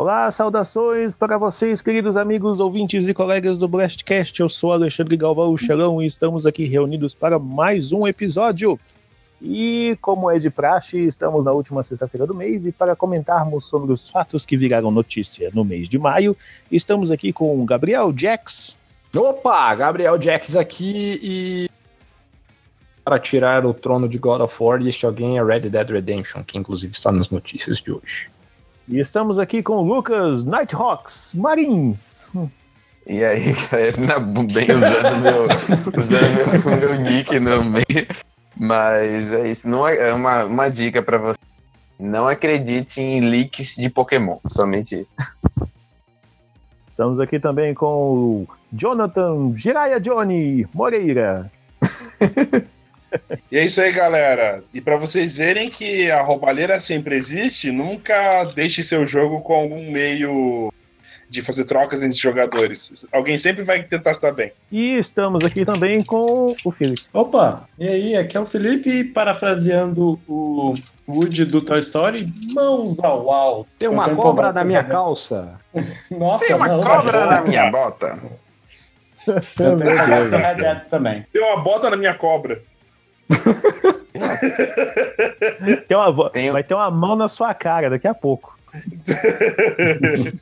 Olá, saudações para vocês, queridos amigos, ouvintes e colegas do Blastcast. Eu sou Alexandre Galvão Xelão e estamos aqui reunidos para mais um episódio. E, como é de praxe, estamos na última sexta-feira do mês e para comentarmos sobre os fatos que viraram notícia no mês de maio, estamos aqui com Gabriel Jax. Opa, Gabriel Jax aqui e para tirar o trono de God of War este alguém é Red Dead Redemption, que inclusive está nas notícias de hoje. E estamos aqui com o Lucas Nighthawks Marins. E aí, galera, bem usando meu, usando meu, meu nick no meio. Mas é isso. Não é, é uma, uma dica para você. Não acredite em leaks de Pokémon. Somente isso. Estamos aqui também com o Jonathan Jiraya Johnny Moreira. E é isso aí, galera. E para vocês verem que a roubalheira sempre existe, nunca deixe seu jogo com algum meio de fazer trocas entre jogadores. Alguém sempre vai tentar estar bem. E estamos aqui também com o Felipe. Opa, e aí, aqui é o Felipe, parafraseando o Woody do Toy Story, mãos ao alto. Tem uma cobra na minha calça. Nossa, Tem uma não, cobra na minha bota. Eu tenho também. Tem uma bota na minha cobra tem uma, tem... Vai ter uma mão na sua cara daqui a pouco.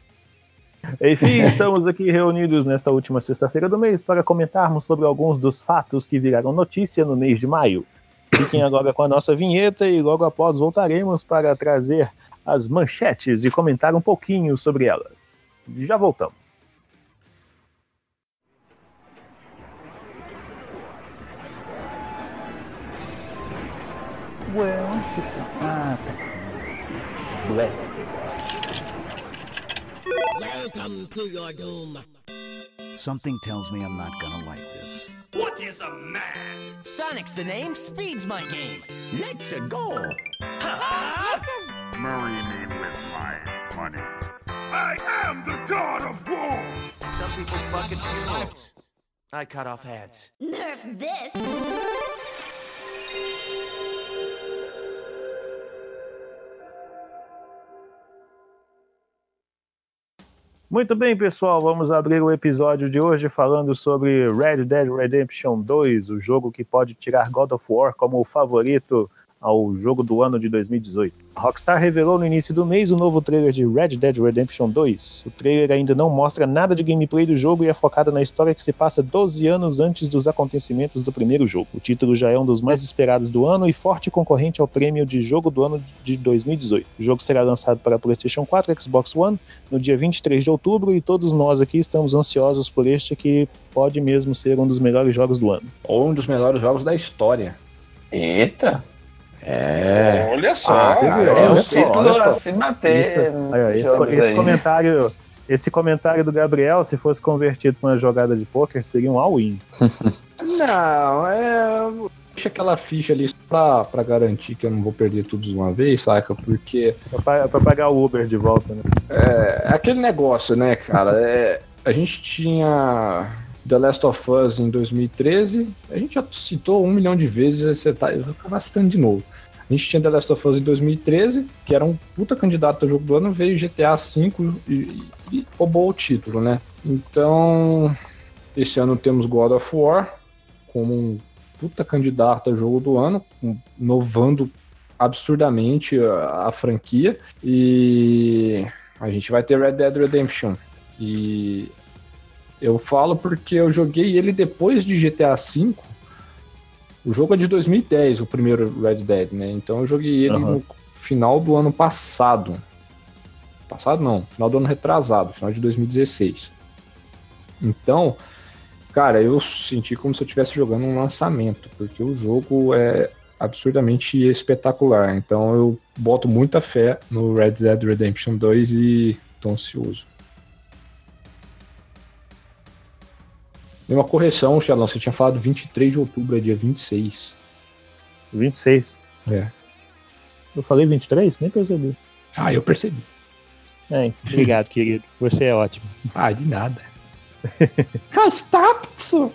Enfim, estamos aqui reunidos nesta última sexta-feira do mês para comentarmos sobre alguns dos fatos que viraram notícia no mês de maio. Fiquem agora com a nossa vinheta e logo após voltaremos para trazer as manchetes e comentar um pouquinho sobre elas. Já voltamos. Ué, onde que tá? Ah, tá aqui. Blast Blast. Welcome to your doom. Something tells me I'm not gonna like this. What is a man? Sonic's the name, speed's my game. Let's -a go. Marry me with my money. I am the god of war. Some people fucking funerals. I cut off heads. Nerf this. Muito bem, pessoal, vamos abrir o episódio de hoje falando sobre Red Dead Redemption 2, o jogo que pode tirar God of War como o favorito ao jogo do ano de 2018. A Rockstar revelou no início do mês o novo trailer de Red Dead Redemption 2. O trailer ainda não mostra nada de gameplay do jogo e é focado na história que se passa 12 anos antes dos acontecimentos do primeiro jogo. O título já é um dos mais esperados do ano e forte concorrente ao prêmio de jogo do ano de 2018. O jogo será lançado para PlayStation 4 e Xbox One no dia 23 de outubro e todos nós aqui estamos ansiosos por este que pode mesmo ser um dos melhores jogos do ano. Ou um dos melhores jogos da história. Eita! É. Olha só. Ah, cara, é um título a se bater. Isso, aí, esse, esse comentário. Esse comentário do Gabriel, se fosse convertido para uma jogada de pôquer, seria um all-in. não, é. Deixa aquela ficha ali pra, pra garantir que eu não vou perder tudo de uma vez, saca? Porque. Pra, pra pagar o Uber de volta, né? É, é aquele negócio, né, cara? É, a gente tinha The Last of Us em 2013. A gente já citou um milhão de vezes, você tá, eu vou acabar citando de novo. A gente tinha The Last of Us em 2013, que era um puta candidato ao jogo do ano, veio GTA V e, e, e roubou o título, né? Então, esse ano temos God of War como um puta candidato ao jogo do ano, inovando absurdamente a, a, franquia. E a gente vai ter Red Dead Redemption. E eu falo porque eu joguei ele depois de GTA V o jogo é de 2010, o primeiro Red Dead, né? Então eu joguei ele uhum. no final do ano passado. Passado não, final do ano retrasado, final de 2016. Então, cara, eu senti como se eu estivesse jogando um lançamento, porque o jogo é absurdamente espetacular. Então eu boto muita fé no Red Dead Redemption 2 e tô ansioso. E uma correção, Xelão, você tinha falado 23 de outubro, é dia 26. 26? É. Eu falei 23? Nem percebi. Ah, eu percebi. É, obrigado, querido. Você é ótimo. Ah, de nada. Rastapso!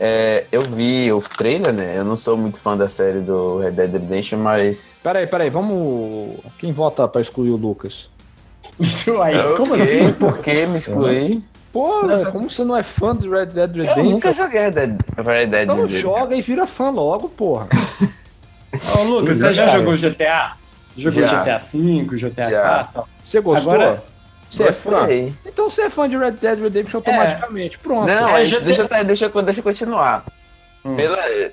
É, eu vi o trailer, né? Eu não sou muito fã da série do Red Dead Redemption, mas. Peraí, peraí, vamos. Quem vota pra excluir o Lucas? Uai, como Ok, assim? Por que me excluir? Pô, Nossa. como você não é fã de Red Dead Eu Redemption? nunca joguei Red Dead, Red Dead Então Redemption. joga e vira fã logo, porra. Ô, Lucas, você já Cara. jogou GTA? Jogou Já. GTA V, GTA Já. 4? Você gostou? Agora- você é fã? Gostei. Então você é fã de Red Dead Redemption automaticamente. Pronto. Não, É, é, deixa, eu- deixa, eu- deixa eu continuar. Hum. Pela, é,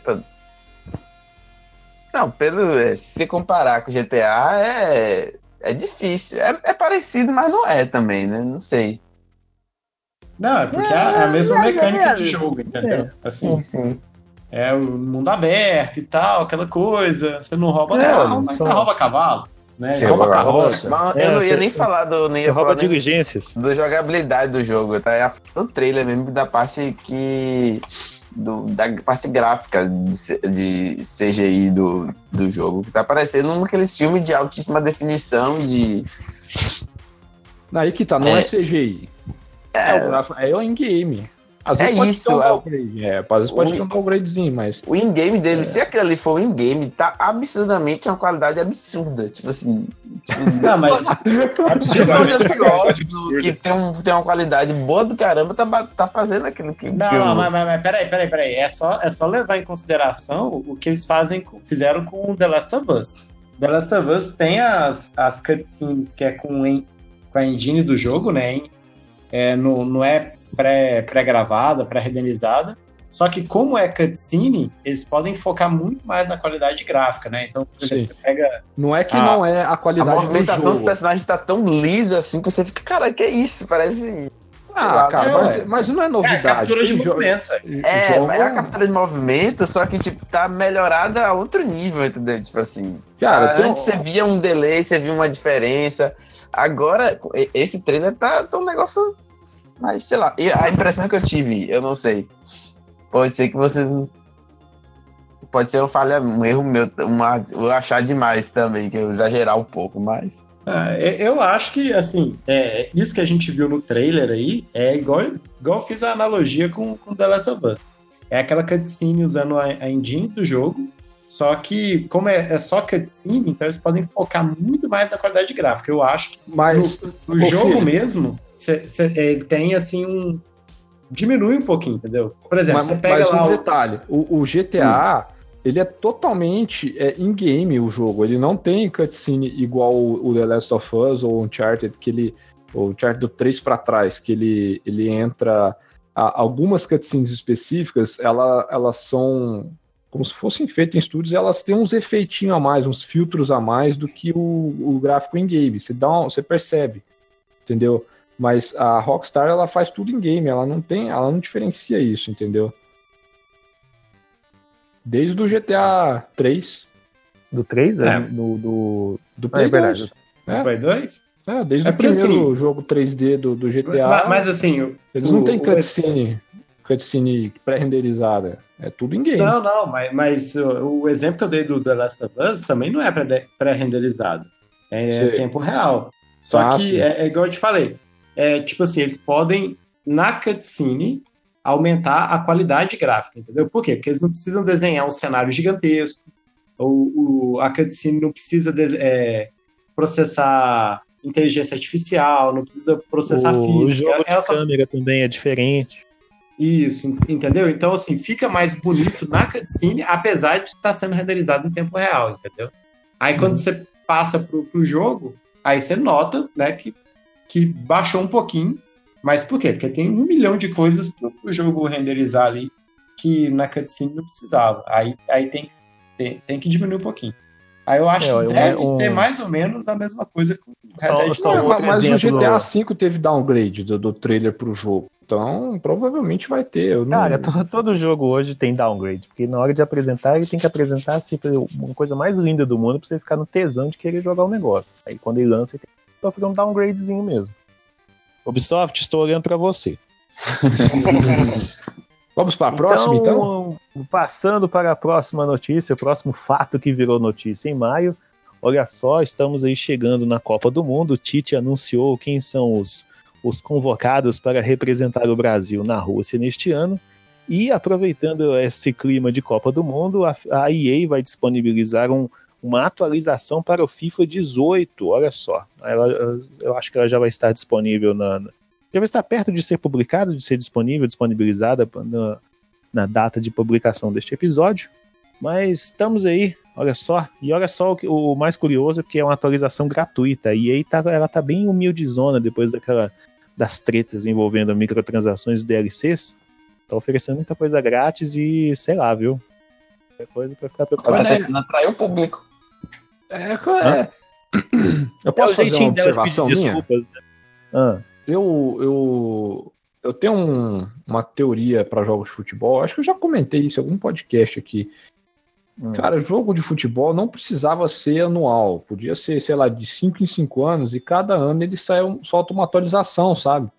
Não, pelo, é, se você comparar com GTA, é, é difícil. É, é parecido, mas não é também, né? Não sei. Não, é porque é a mesma mecânica de jogo, entendeu? Assim, Sim, sim. é o mundo aberto e tal, aquela coisa. Você não rouba É, carro, mas só- você rouba cavalo. Né? Você rouba carroça. Mas É, eu não você- ia nem falar do. Não ia Rouba falar nem diligências. da jogabilidade do jogo, tá? É o trailer mesmo da parte que. Do, da parte gráfica de, de CGI do, do jogo. Que tá parecendo um daqueles filmes de altíssima definição de. Aí que tá, não é, É. CGI. É, É, o gráfico- é o in-game. Às É vezes pode isso, ter um é downgrade. É, às vezes pode o- ter um downgradezinho, mas. o in-game dele, se aquele ali for o in-game, tá absurdamente uma qualidade absurda. Tipo assim. Não, mas Absurdamente que tem, um, tem uma qualidade boa do caramba, tá, tá fazendo aquilo que. Não, que eu- não, mas, mas, mas peraí, peraí, peraí. É só, é só levar em consideração o que eles fazem, com- fizeram com The Last of Us. The Last of Us tem as, as cutscenes que é com, com a engine do jogo, né? É, não, não é pré- pré-gravada, pré-renderizada. Só que como é cutscene, eles podem focar muito mais na qualidade gráfica, né? Então, por exemplo, Sim. você pega... Não é que Ah, não é a A qualidade movimentação do dos personagens tá tão lisa assim que você fica, cara, que é isso? Parece. Ah, cara, É, mas, ué. mas não é É, novidade. captura de Tem jo- movimentos, velho. É, jogo- mas é a captura de movimento, só que, tipo, tá melhorada a outro nível, entendeu? Tipo assim. Cara, tem um- antes você via um delay, você via uma diferença. Agora, esse trailer tá, tá um negócio. Mas, sei lá, e a impressão que eu tive, eu não sei. Pode ser que vocês. Pode ser uma falha, um erro meu, uma, eu achar demais também, que eu exagerar um pouco, mas. Ah, eu acho que, assim, é, isso que a gente viu no trailer aí é igual, igual eu fiz a analogia com, com The Last of Us. É aquela cutscene usando a, a engine do jogo, só que, como é, é só cutscene, então eles podem focar muito mais na qualidade gráfica. Eu acho que Mas o Ô, jogo mesmo cê- cê- ele tem, assim, um. diminui um pouquinho, entendeu? Por exemplo, mas, você pega mas lá um o. detalhe, o, o GTA, ele é totalmente é, in-game o jogo, ele não tem cutscene igual o, o The Last of Us ou Uncharted, que ele, o Uncharted do 3 para trás, que ele, ele entra, a- algumas cutscenes específicas, ela, elas são como se fossem feitas em estúdios, elas têm uns efeitinhos a mais, uns filtros a mais do que o, o gráfico in-game, você, dá um- você percebe, entendeu? Mas a Rockstar, ela faz tudo em game, ela não tem, ela não diferencia isso, entendeu? Desde o GTA 3, Do 3? É. Do, do... do Ah, Play é verdade. 2. no Play 2? É, desde É o primeiro assim, jogo 3D do, do GTA, Mas, mas, assim, o- eles não o- têm o- cutscene, cutscene pré-renderizada. É tudo em game. Não, não, mas, mas o, o exemplo que eu dei do The Last of Us também não é pré- pré-renderizado. É Sei. tempo real. Só Ah, que sim. é, é igual eu te falei. É tipo assim, eles podem, na cutscene, aumentar a qualidade gráfica, entendeu? Por quê? Porque eles não precisam desenhar um cenário gigantesco, ou o- a cutscene não precisa de- é, processar inteligência artificial, não precisa processar O física. jogo de ela só câmera também é diferente. Isso, en- entendeu? Então, assim, fica mais bonito na cutscene, apesar de estar sendo renderizado em tempo real, entendeu? Aí, quando você passa pro, pro jogo, aí você nota, né, que, que baixou um pouquinho. Mas por quê? Porque tem um milhão de coisas pro, pro jogo renderizar ali que na cutscene não precisava. Aí, aí tem, que, tem, tem que diminuir um pouquinho. Aí eu acho É, que deve um- ser mais ou menos a mesma coisa com o Red Só- Dead só um ma- outro mas exemplo GTA do- V teve downgrade do, do trailer pro jogo. Então, provavelmente vai ter. Eu não... Cara, to- todo jogo hoje tem downgrade, porque na hora de apresentar, ele tem que apresentar assim, uma coisa mais linda do mundo pra você ficar no tesão de querer jogar o negócio. Aí quando ele lança, ele tem que sofrer um downgradezinho mesmo. Ubisoft, estou olhando pra você. Vamos para a próxima, então? Passando para a próxima notícia, o próximo fato que virou notícia em maio. Olha só, estamos aí chegando na Copa do Mundo. O Tite anunciou quem são os, os convocados para representar o Brasil na Rússia neste ano. E aproveitando esse clima de Copa do Mundo, a, EA vai disponibilizar um, uma atualização para o FIFA 18. Olha só, ela, eu acho que ela já vai estar disponível na, já vai estar perto de ser publicada, de ser disponível, disponibilizada na, na data de publicação deste episódio. Mas estamos aí, olha só. E olha só o, que- o mais curioso é que é uma atualização gratuita. E aí tá, ela tá bem humildezona depois daquela das tretas envolvendo microtransações e DLCs. Tá oferecendo muita coisa grátis e sei lá, viu? É coisa pra ficar Ela preocupado. tá tentando atrair o público. É, é. Eu É posso o fazer uma observação minha? desculpas, né? Ah, Eu, eu, eu tenho um- uma teoria para jogos de futebol. Acho que eu já comentei isso em algum podcast aqui. Hum. Cara, jogo de futebol não precisava ser anual. Podia ser, sei lá, de 5 em 5 anos e cada ano ele sai, solta uma atualização, sabe?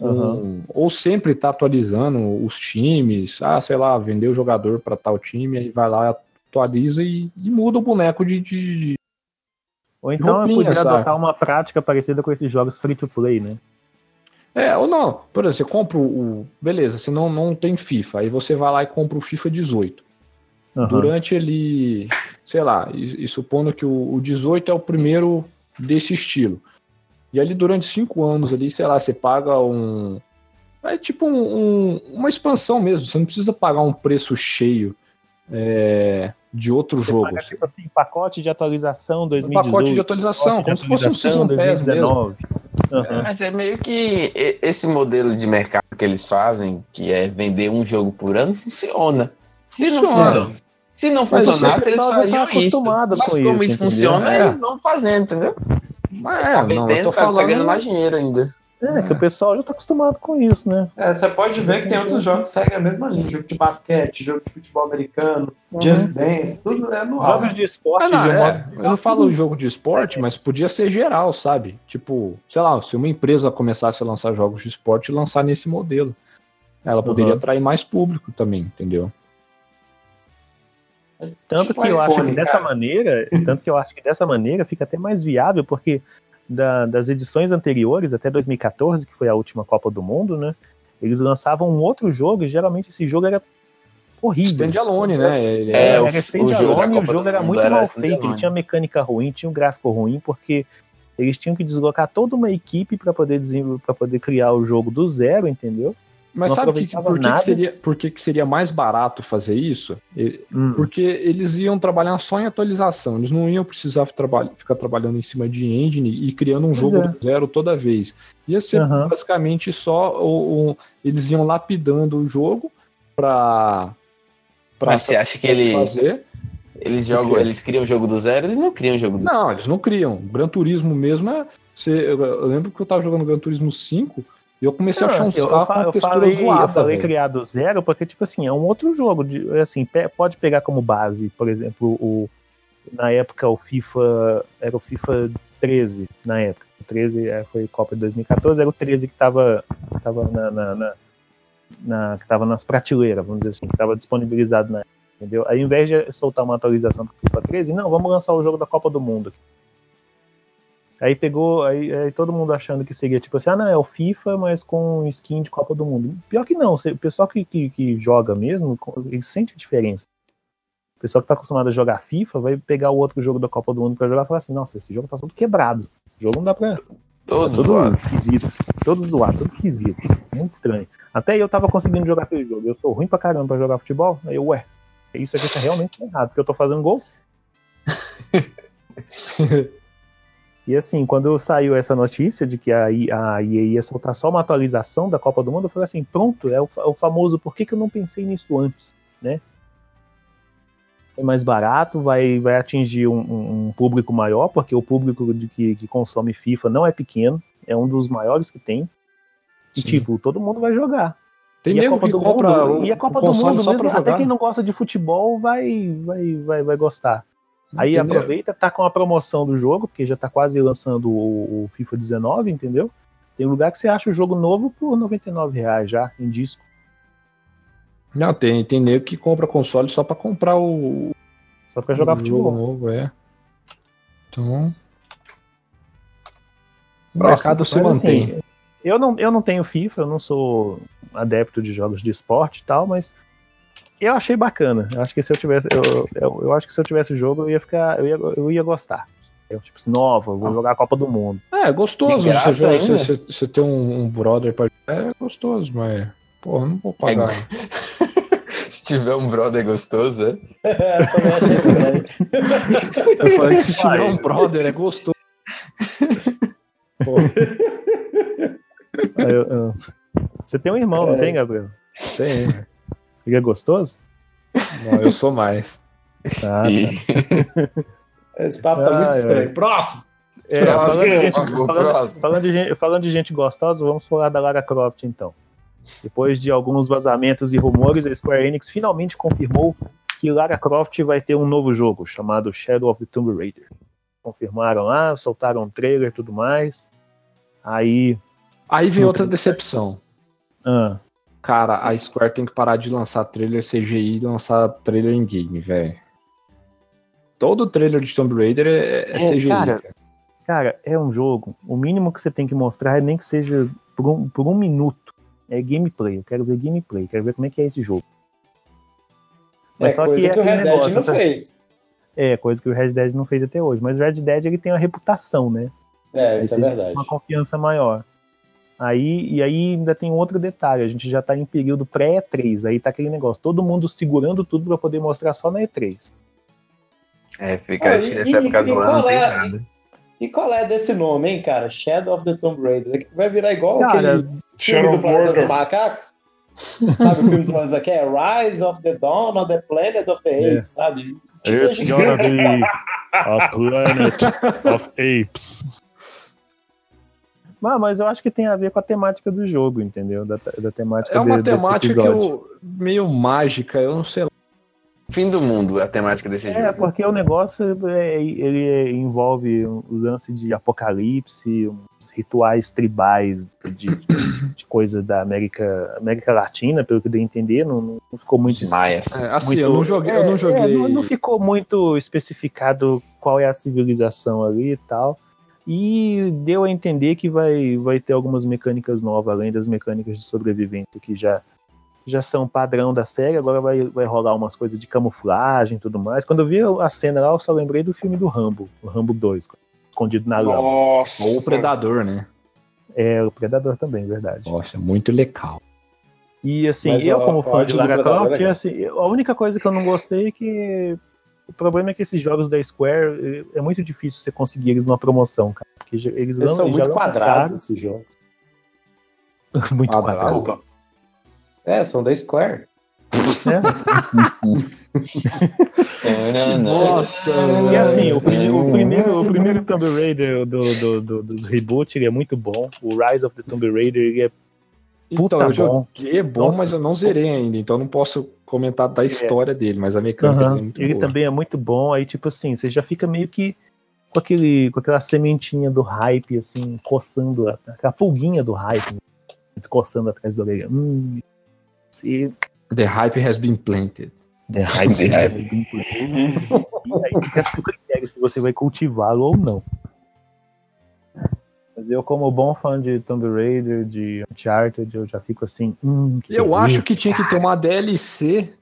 Aham. Ou sempre tá atualizando os times. Ah, sei lá, vendeu o jogador para tal time, aí vai lá, atualiza e, e muda o boneco de- de, Ou então eu roupinha, podia sabe? adotar uma prática parecida com esses jogos free to play, né? É, ou não. Por exemplo, você compra o. o- Beleza, você não, não tem FIFA. Aí você vai lá e compra o FIFA 18. Aham. Durante ele. Sei lá, e, e supondo que o, o 18 é o primeiro desse estilo. E ali durante cinco anos ali, sei lá, você paga um. É tipo um- um- uma expansão mesmo. Você não precisa pagar um preço cheio é, de outro Você jogo. paga, tipo assim, pacote de atualização Um 2018. pacote de atualização, pacote de como se fosse um atualização Season Pass mesmo. 2019. Aham. Mas é meio que esse modelo de mercado que eles fazem, que é vender um jogo por ano, funciona. Se não Funciona. Se não funcionasse, eles fariam tá isso. Mas com como isso, isso funciona, É. eles vão fazendo, entendeu? Mas tá é, não, vendendo, eu tô tá falando. pegando mais dinheiro ainda. É, que o pessoal já tá acostumado com isso, né? É, você pode ver que tem outros jogos que seguem a mesma linha. Jogo de basquete, jogo de futebol americano, Just Dance, tudo é no Jogos de esporte, Ah, não, de é, modo. eu não falo jogo de esporte, mas podia ser geral, sabe? Tipo, sei lá, se uma empresa começasse a lançar jogos de esporte, lançar nesse modelo. Ela poderia Uhum. atrair mais público também, entendeu? Tanto Tipo que eu acho que dessa cara. maneira, tanto que eu acho que dessa maneira fica até mais viável, porque da- das edições anteriores, até 2014, que foi a última Copa do Mundo, né? Eles lançavam um outro jogo e geralmente esse jogo era horrível. Standalone, né? Ele É, era o- era o jogo standalone, era muito era mal feito, ele standalone. tinha mecânica ruim, tinha um gráfico ruim, porque eles tinham que deslocar toda uma equipe para poder desenvolver, para poder criar o jogo do zero, entendeu? Mas não sabe que, por, que, que, seria, por que, que seria mais barato fazer isso? E- Porque eles iam trabalhar só em atualização, eles não iam precisar traba- ficar trabalhando em cima de engine e criando um Pois jogo é. do zero toda vez. Ia ser Aham. basicamente só o, o- eles iam lapidando o jogo para Mas você acha que ele- fazer. Eles jogam, quê? eles criam o jogo do zero, eles não criam o jogo do zero. Não, eles não criam. Gran Turismo mesmo é. Você, eu, eu lembro que eu tava jogando Gran Turismo 5 e eu comecei a Não, achar assim, eu, carros com fa- uma eu textura falei, eu zoada. falei velho. criar do zero porque, tipo assim, é um outro jogo. De, assim, pe- pode pegar como base, por exemplo, o, na época o FIFA. Era o FIFA 13, na época. O 13 é, foi Copa de 2014, era o 13 que tava, tava na, na- na- na- que tava nas prateleiras, vamos dizer assim, que tava disponibilizado na época, entendeu? Aí, ao invés de soltar uma atualização pro FIFA 13, não, vamos lançar o jogo da Copa do Mundo. Aí pegou, aí, aí todo mundo achando que seria tipo assim, ah, não, é o FIFA, mas com skin de Copa do Mundo. Pior que não, o pessoal que, que, que joga mesmo, ele sente a diferença. O pessoal que tá acostumado a jogar FIFA vai pegar o outro jogo da Copa do Mundo pra jogar e falar assim, nossa, esse jogo tá todo quebrado. O jogo não dá pra. Todo todo zoado. esquisito. Todo zoado, todo esquisito. Muito estranho. Até eu tava conseguindo jogar aquele jogo. Eu sou ruim pra caramba pra jogar futebol. Aí eu, ué, isso aqui tá realmente errado, porque eu tô fazendo gol. E assim, quando saiu essa notícia de que a, EA ia soltar só uma atualização da Copa do Mundo, eu falei assim, pronto, é o, fa- o famoso por que, que eu não pensei nisso antes, né? É mais barato, vai, vai atingir um, um- um público maior, porque o público de que, que consome FIFA não é pequeno, é um dos maiores que tem. E Sim. tipo, todo mundo vai jogar. Tem e a Copa do Mundo, e a Copa do Mundo mesmo, até quem não gosta de futebol vai, vai, vai, vai gostar. Aí Entendeu? aproveita, tá com a promoção do jogo, porque já tá quase lançando o, o FIFA 19, entendeu? Tem lugar que você acha o jogo novo por 99 reais já, em disco. Não, tem, tem nego que compra console só pra comprar o, Só pra jogar o jogo futebol. novo, é. Então. O mercado se mantém. assim, eu, não, eu não tenho FIFA, eu não sou adepto de jogos de esporte e tal, mas Eu achei bacana. Eu acho que se eu tivesse. Eu, eu, eu acho que se eu tivesse o jogo, eu ia ficar. Eu ia, eu ia gostar. Eu, tipo assim, nova, vou jogar a Copa do Mundo. É, gostoso. Você, joga- você, você- você ter um, um brother pra É gostoso, mas. Porra, não vou pagar. Se tiver um brother gostoso, é? Estranho. Eu falei se tiver um brother, é gostoso. Pô, Aí eu- eu- Você tem um irmão, não É. tem, Gabriel? tem. Ele é gostoso? Não, eu sou mais. Ah, tá. E- Esse papo tá muito Ai, ai. estranho. Próximo! É, falando, de gente, falando- próximo. falando de gente, falando de gente gostosa, vamos falar da Lara Croft então. Depois de alguns vazamentos e rumores, a Square Enix finalmente confirmou que Lara Croft vai ter um novo jogo chamado Shadow of the Tomb Raider. Confirmaram lá, soltaram um trailer e tudo mais. Aí. Aí vem outra decepção. ah, Cara, a Square tem que parar de lançar trailer CGI e lançar trailer em game, velho. Todo trailer de Tomb Raider é, é É, CGI. cara. cara. cara, é um jogo. O mínimo que você tem que mostrar é nem que seja por um, por um minuto. É gameplay. Eu quero ver gameplay. Quero ver como é que é esse jogo. Mas é só coisa que é que, o Red Dead negócio, não tá? fez. É, coisa que o Red Dead não fez até hoje. Mas o Red Dead ele tem uma reputação, né? É, isso é verdade. Uma confiança maior. Aí, e aí ainda tem outro detalhe, a gente já tá em período pré-E3, aí tá aquele negócio, todo mundo segurando tudo pra poder mostrar só na E3. É, fica Ah, esse- e- essa e- época e do ano qual não tem é? nada. E qual é desse nome, hein, cara? Shadow of the Tomb Raider. Vai virar igual Cara, aquele filme Shadow do Planeta dos. Macacos? sabe o filme dos Macacos que é Rise of the Dawn of the Planet of the É. Apes, sabe? It's gonna be a planet of apes. Mas, mas eu acho que tem a ver com a temática do jogo, entendeu? Da, da temática É uma de- temática que episódio. eu, meio mágica, eu não sei lá. Fim do mundo, a temática desse É, jogo. porque o negócio é, ele é- envolve o lance de apocalipse, uns rituais tribais de, de coisa da América, América Latina, pelo que eu dei a entender, não, não ficou muito Os Maias. É, assim, muito- eu não joguei, eu é, não joguei. é, não, não ficou muito especificado qual é a civilização ali e tal. E deu a entender que vai, vai ter algumas mecânicas novas, além das mecânicas de sobrevivência que já, já são padrão da série. Agora vai, vai rolar umas coisas de camuflagem e tudo mais. Quando eu vi a cena lá, eu só lembrei do filme do Rambo, o Rambo 2, escondido na lama. Nossa. Ou o Predador, né? É, o Predador também, verdade. Nossa, muito legal. E assim, Mas eu como fã de Lara Predador é Croft, assim, a única coisa que eu não gostei é que o problema é que esses jogos da Square é é muito difícil você conseguir eles numa promoção, cara. Porque eles, Eles lançam- são muito lançam quadrados, caros, esses jogos. muito Quadrado. quadrados. Desculpa. É, são da Square. Nossa, E assim, o, prime- o primeiro, o primeiro Tomb Raider do, do, do- dos reboot ele é muito bom. O Rise of the Tomb Raider ele é Puta Então, eu bom. joguei, é bom, Nossa. mas eu não zerei ainda, então eu não posso comentar da história dele, mas a mecânica dele é muito Ele boa. também é muito bom. Aí, tipo assim, você já fica meio que com, aquele, com aquela sementinha do hype, assim, coçando, a- aquela pulguinha do hype, né, coçando atrás da orelha. Hum, se The hype has been planted. the hype. The hype. has been played. E aí fica a seu critério se você vai cultivá-lo ou não. Mas eu, como bom fã de Tomb Raider, de Uncharted, eu já fico assim. Hum, que Eu delícia. acho que tinha que ter uma DLC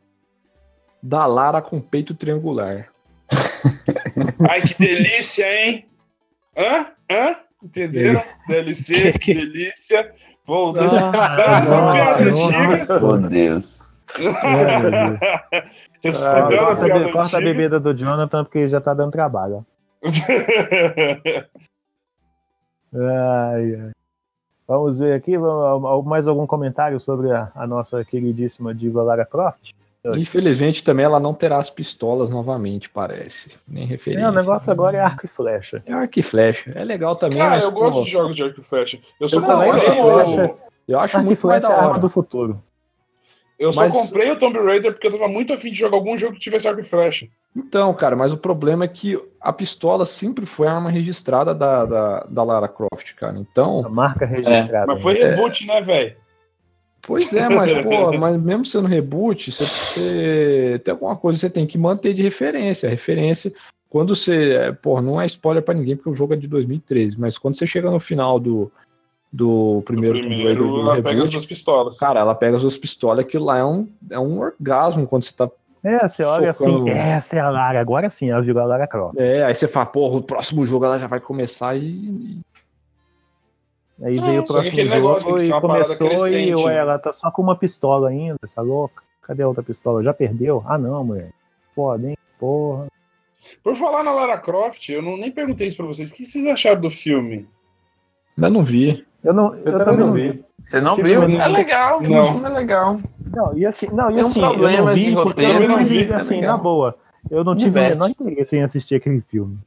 da Lara com peito triangular. Ai, que delícia, hein? Hã? Hã? Entenderam? DLC, Que- que- delícia. Vou Ah. Oh, Deus. É, meu Deus. Ah, corta, a bebida do Jonathan, porque ele já tá dando trabalho. Ai, ai. Vamos ver aqui, vamos- mais algum comentário sobre a, a nossa queridíssima diva Lara Croft? Infelizmente também ela não terá as pistolas novamente, parece. Nem referência. É, o negócio agora é arco e flecha. É arco e flecha. É legal também, Cara, mas eu gosto pô, de jogos de arco e flecha. Eu só Eu também comprei o- eu acho Arco muito mais flecha é da arma hora. do futuro. Eu só Mas- comprei o Tomb Raider porque eu tava muito afim de jogar algum jogo que tivesse arco e flecha. Então, cara, mas o problema é que a pistola sempre foi a arma registrada da, da, da Lara Croft, cara. A Então, marca registrada. Mas foi É. reboot, né, velho? pois é, mas, pô, mas mesmo sendo reboot, você, você- tem alguma coisa que você tem que manter de referência. A referência, quando você. é, Pô, não é spoiler pra ninguém, porque o jogo é de 2013, mas quando você chega no final do, do primeiro, Raider Primeiro, do ela pega as reboot. duas pistolas. Cara, ela pega as duas pistolas, aquilo lá é um, é um orgasmo quando você tá. É, você olha Socando. assim, essa é a Lara, agora sim, ela virou a Lara Croft. É, aí você fala, porra, o próximo jogo ela já vai começar e. Aí veio o só que próximo jogo e começou e ué, né? ela tá só com uma pistola ainda, essa louca. Cadê a outra pistola? Já perdeu? Ah não, mulher. Foda, hein? Porra. Por falar na Lara Croft, eu não, nem perguntei isso pra vocês. O que vocês acharam do filme? Ainda não vi. Eu, não, Eu, também não vi. Você não Tipo, viu? não- É legal, não. o filme é legal. Não, e assim, não, e Tem um assim, eu não vi roteiro, eu não vi, é assim, legal. na boa. Eu não tive o Diverte. menor interesse em assistir aquele filme.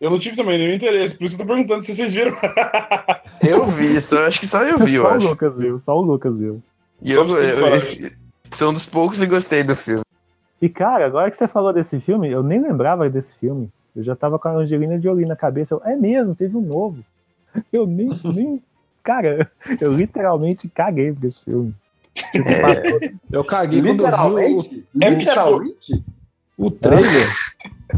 Eu não tive também nenhum interesse, por isso que eu tô perguntando se vocês viram. Eu vi, só, acho que só eu vi, eu só o acho. Lucas viu, só o Lucas viu. E eu, Só eu- eu- sou um dos poucos que gostei do filme. E cara, agora que você falou desse filme, eu nem lembrava desse filme. Eu já tava com a Angelina Jolie na cabeça. Eu, é mesmo, teve um novo. Eu nem, nem. Cara, eu literalmente caguei por esse filme. Tipo, É. passou- Eu caguei quando eu vi Literalmente? É, Literalmente? o, o trailer.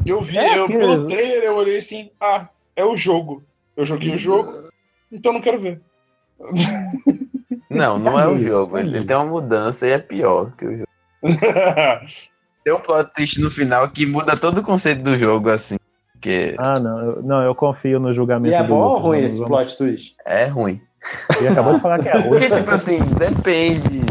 Eu vi, É, eu, que- pelo trailer eu olhei assim, ah, é o jogo. Eu joguei o jogo, então não quero ver. Não, não é o jogo. Ele tem uma mudança e é pior que o jogo. Tem um plot twist no final que muda todo o conceito do jogo, assim. Que Ah, não, eu, não, eu confio no julgamento E é do bom ou ruim esse vamos- plot twist? é ruim. Ele acabou de falar que é ruim. Porque, tipo assim, depende.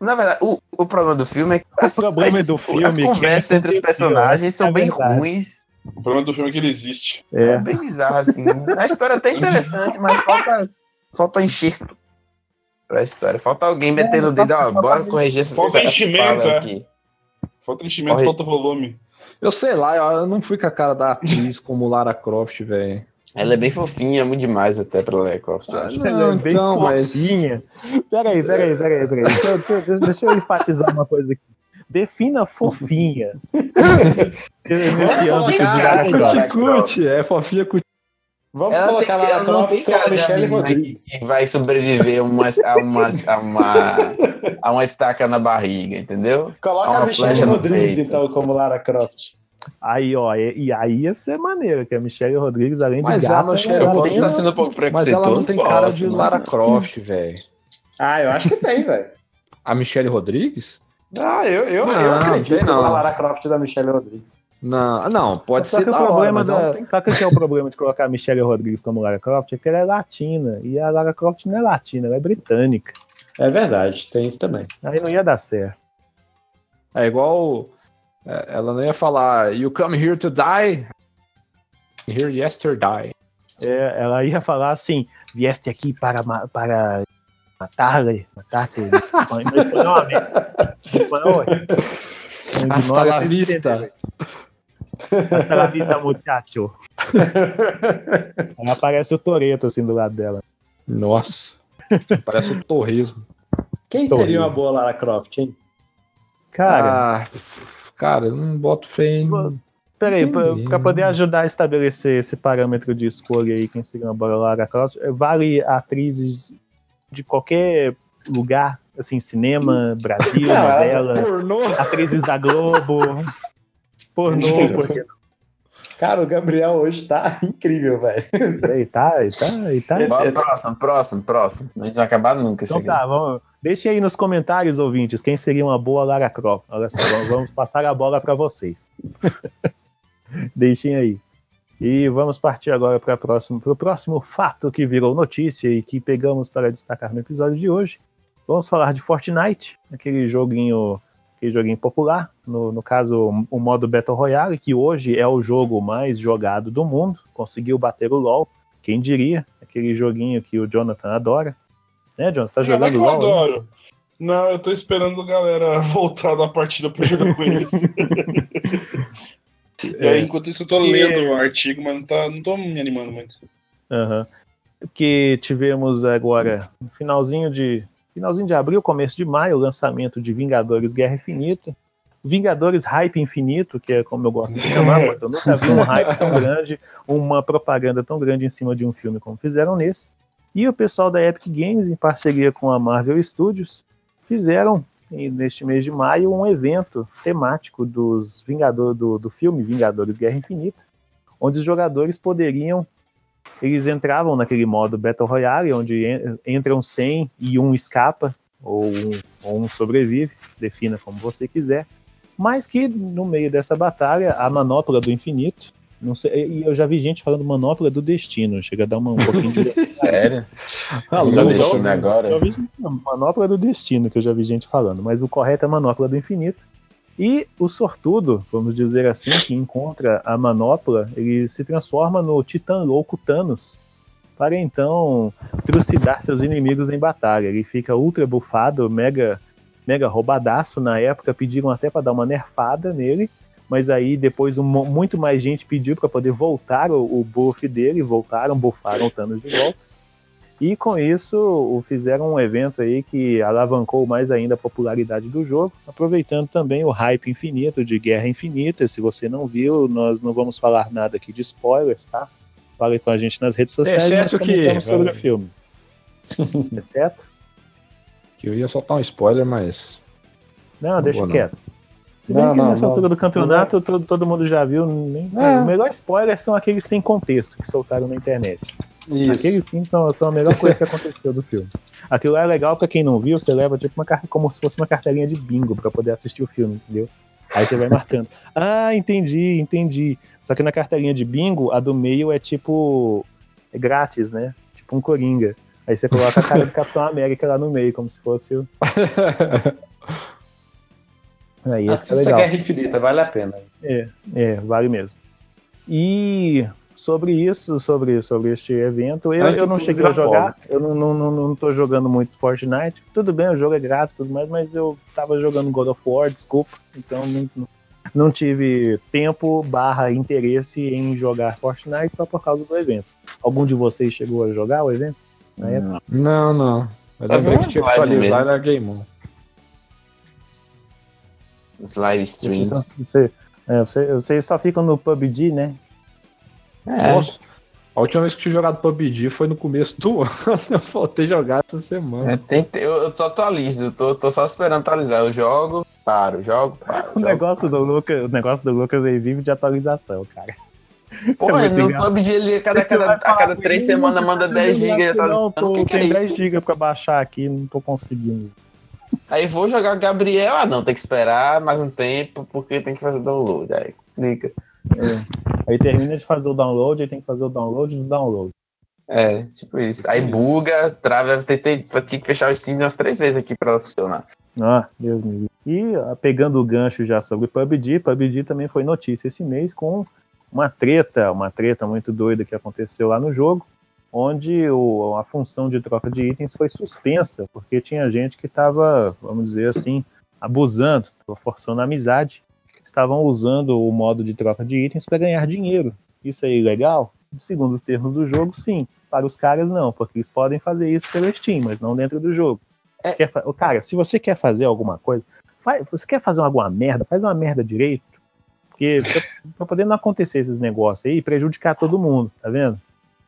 Na verdade, o, o problema do filme é que O problema do filme as que conversas é entre os personagens essa são é bem verdade. ruins. o problema do filme é que ele existe. É É, bem bizarro, assim. A história é até interessante, mas falta, falta enxerto pra história. Falta alguém metendo o dedo, ó, bora corrigir essa Falta enchimento, é. aqui. Falta enchimento, Corre. falta volume. Eu sei lá, eu não fui com a cara da atriz como Lara Croft, velho. Ela é bem fofinha, muito demais até pra Lara Croft, eu Ah, acho. ela é bem então, mas- fofinha. Peraí, peraí, peraí, peraí. Deixa, eu- deixa, eu- deixa eu enfatizar uma coisa aqui. Defina fofinha. Nesse âmbito de Lara Croft. Lara é fofinha cuticute. Vamos Ela, colocar não Croft com a cara Michelle Rodrigues. que vai sobreviver a uma, a, uma, a, uma, a uma estaca na barriga, entendeu? Coloca a Michelle Rodrigues, peito. então, como Lara Croft. Aí, ó, e, e aí ia ser maneiro, que a Michelle Rodrigues, além de Mas gata, ela Eu posso tem estar uma- sendo um pouco Mas preconceituoso. ela não tem cara de mas- Lara Croft, velho. Ah, eu acho que tem, velho. A Michelle Rodrigues? Ah, eu, eu, Não, eu acredito não. na Lara Croft da Michelle Rodrigues. Não, não, pode Só ser que o da hora, problema mas ela da. não tem- o que é o problema de colocar a Michelle Rodrigues como Lara Croft? É que ela é latina. E a Lara Croft não é latina, ela é britânica. É verdade, tem isso também. Aí não ia dar certo. É igual. é, Ela não ia falar, You come here to die? Here yesterday. É, ela ia falar assim: vieste aqui para, para matar-lhe, matar-te. No espanhol, né? No espanhol, é. No Hasta la vocês vista. Hasta la vista, muchacho. Aí aparece o Toreto assim do lado dela. Nossa. Parece um torresmo. Quem Tô seria uma boa Lara Croft, hein? Cara, Ah, cara, eu não boto fé em. peraí, pra poder ajudar a estabelecer esse parâmetro de escolha aí, quem seria uma boa Lara Croft, vale atrizes de qualquer lugar, assim, cinema, Brasil, Não, ela- novela, Pornô. atrizes da Globo, pornô, porque Cara, o Gabriel hoje tá incrível, velho. Aí tá, aí tá, aí tá. Bora, próximo, próximo, próximo. Não vai acabar nunca Então tá, vamos. Deixe aí nos comentários, ouvintes, quem seria uma boa Lara Croft. Olha só, vamos- vamos passar a bola para vocês. Deixem aí. E vamos partir agora para o próximo, pro próximo fato que virou notícia e que pegamos para destacar no episódio de hoje. Vamos falar de Fortnite, aquele joguinho, aquele joguinho popular, no, no caso o modo Battle Royale, que hoje é o jogo mais jogado do mundo, conseguiu bater o LoL, quem diria, aquele joguinho que o Jonathan adora. Né, Jonathan? Tá Não, não é jogando eu LoL? né? adoro. Não, eu tô esperando a galera voltar da partida pra jogar com eles. É. aí, enquanto isso, eu tô lendo o artigo, mas não, tá, não tô me animando muito. Aham. Que tivemos agora, no finalzinho de finalzinho de abril, começo de maio, o lançamento de Vingadores Guerra Infinita. Vingadores Hype Infinito, que é como eu gosto de chamar, porque eu nunca vi um hype tão grande, uma propaganda tão grande em cima de um filme como fizeram nesse. E o pessoal da Epic Games, em parceria com a Marvel Studios, fizeram neste mês de maio um evento temático dos Vingadores do, do filme Vingadores Guerra Infinita, onde os jogadores poderiam eles entravam naquele modo Battle Royale, onde en- entram 100 e um escapa, ou um, ou um sobrevive, defina como você quiser. Mas que no meio dessa batalha, a manopla do infinito, não sei, e eu já vi gente falando manopla do destino, chega a dar uma, um pouquinho de. Sério? Ah, Você tá deixando agora? Eu vi manopla do destino, que eu já vi gente falando, mas o correto é manopla do infinito. E o sortudo, vamos dizer assim, que encontra a manopla, ele se transforma no titã louco Thanos, para então trucidar seus inimigos em batalha. Ele fica ultra bufado, mega, mega roubadaço. Na época pediram até para dar uma nerfada nele, mas aí depois um muito mais gente pediu para poder voltar o, o buff dele, voltaram, buffaram o Thanos de volta. E com isso fizeram um evento aí que alavancou mais ainda a popularidade do jogo, aproveitando também o hype infinito de Guerra Infinita. Se você não viu, nós não vamos falar nada aqui de spoilers, tá? Fale com a gente nas redes sociais, Exceto nós que- sobre o filme. Exceto? Que eu ia soltar um spoiler, mas. Não, Não deixa quieto. Se bem Não, que não, nessa não. altura do campeonato todo, todo mundo já viu. Nem, É. O melhor spoiler são aqueles sem contexto que soltaram na internet. Isso. Aqueles sim são, são a melhor coisa que aconteceu do filme. Aquilo lá é legal pra quem não viu, você leva tipo uma como se fosse uma cartelinha de bingo pra poder assistir o filme, entendeu? Aí você vai marcando. Ah, entendi, entendi. Só que na cartelinha de bingo, a do meio é tipo é grátis, né? Tipo um coringa. Aí você coloca a cara do Capitão América lá no meio, como se fosse o. Aí é Assista legal. Guerra Infinita, vale a pena. É, é, vale mesmo. E sobre isso, sobre, sobre este evento, eu, eu não cheguei a jogar, eu não, não, não, não tô jogando muito Fortnite. Tudo bem, o jogo é grátis e tudo mais, mas eu tava jogando God of War, desculpa, então não, não- não tive tempo barra interesse em jogar Fortnite só por causa do evento. Algum de vocês chegou a jogar o evento? Na época? Não, não. Eu Tá lembrei vendo? que tinha que Live atualizar mesmo. e larguei mão. Os live Vocês, streams. só- você- é, você- vocês só ficam no PUBG, né? É, Nossa, a última vez que eu tinha jogado PUBG foi no começo do ano. Eu faltei jogar essa semana. é, tem eu, eu só atualizo, eu tô, tô só esperando atualizar. Eu jogo, paro, jogo, paro. O jogo, negócio, do Lucas, o negócio do Lucas aí vive de atualização, cara. Pô, É no. PUBG ele a cada, cada, a cada três semanas manda 10 GB. Eu Não, tô, o tô, que, que é tem 10 isso? GB pra baixar aqui, não tô conseguindo. Aí vou jogar Gabriel. Ah, não, tem que esperar mais um tempo porque tem que fazer download. Aí clica. Aí termina de fazer o download, aí tem que fazer o download do download. É, tipo isso. Aí buga, trava. Eu tentei tive que fechar o Steam umas três vezes aqui pra ela funcionar. Ah, Deus me livre. E ah, pegando o gancho já sobre PUBG, PUBG também foi notícia esse mês com uma treta, uma treta muito doida que aconteceu lá no jogo, onde o- a função de troca de itens foi suspensa, porque tinha gente que estava, vamos dizer assim, abusando, forçando a amizade, estavam usando o modo de troca de itens para ganhar dinheiro. Isso é ilegal? Segundo os termos do jogo, sim. Para os caras, não, porque eles podem fazer isso pelo Steam, mas não dentro do jogo. É. Quer fa- Cara, se você quer fazer alguma coisa, faz, você quer fazer alguma merda, faz uma merda direito. Porque pra, pra poder não acontecer esses negócios aí e prejudicar todo mundo, tá vendo?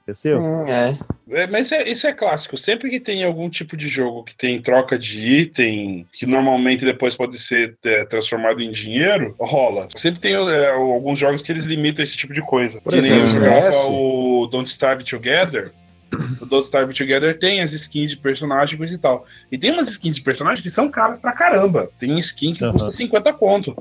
Aconteceu? Sim, é. É, mas é- isso é clássico. Sempre que tem algum tipo de jogo que tem troca de item, que normalmente depois pode ser é, transformado em dinheiro, rola. Sempre tem é, alguns jogos que eles limitam esse tipo de coisa. Por que nem eu exemplo, jogava o Don't Starve Together. O Don't Starve Together tem as skins de personagens e e tal. E tem umas skins de personagens que são caras pra caramba. Tem skin que Aham. custa 50 conto.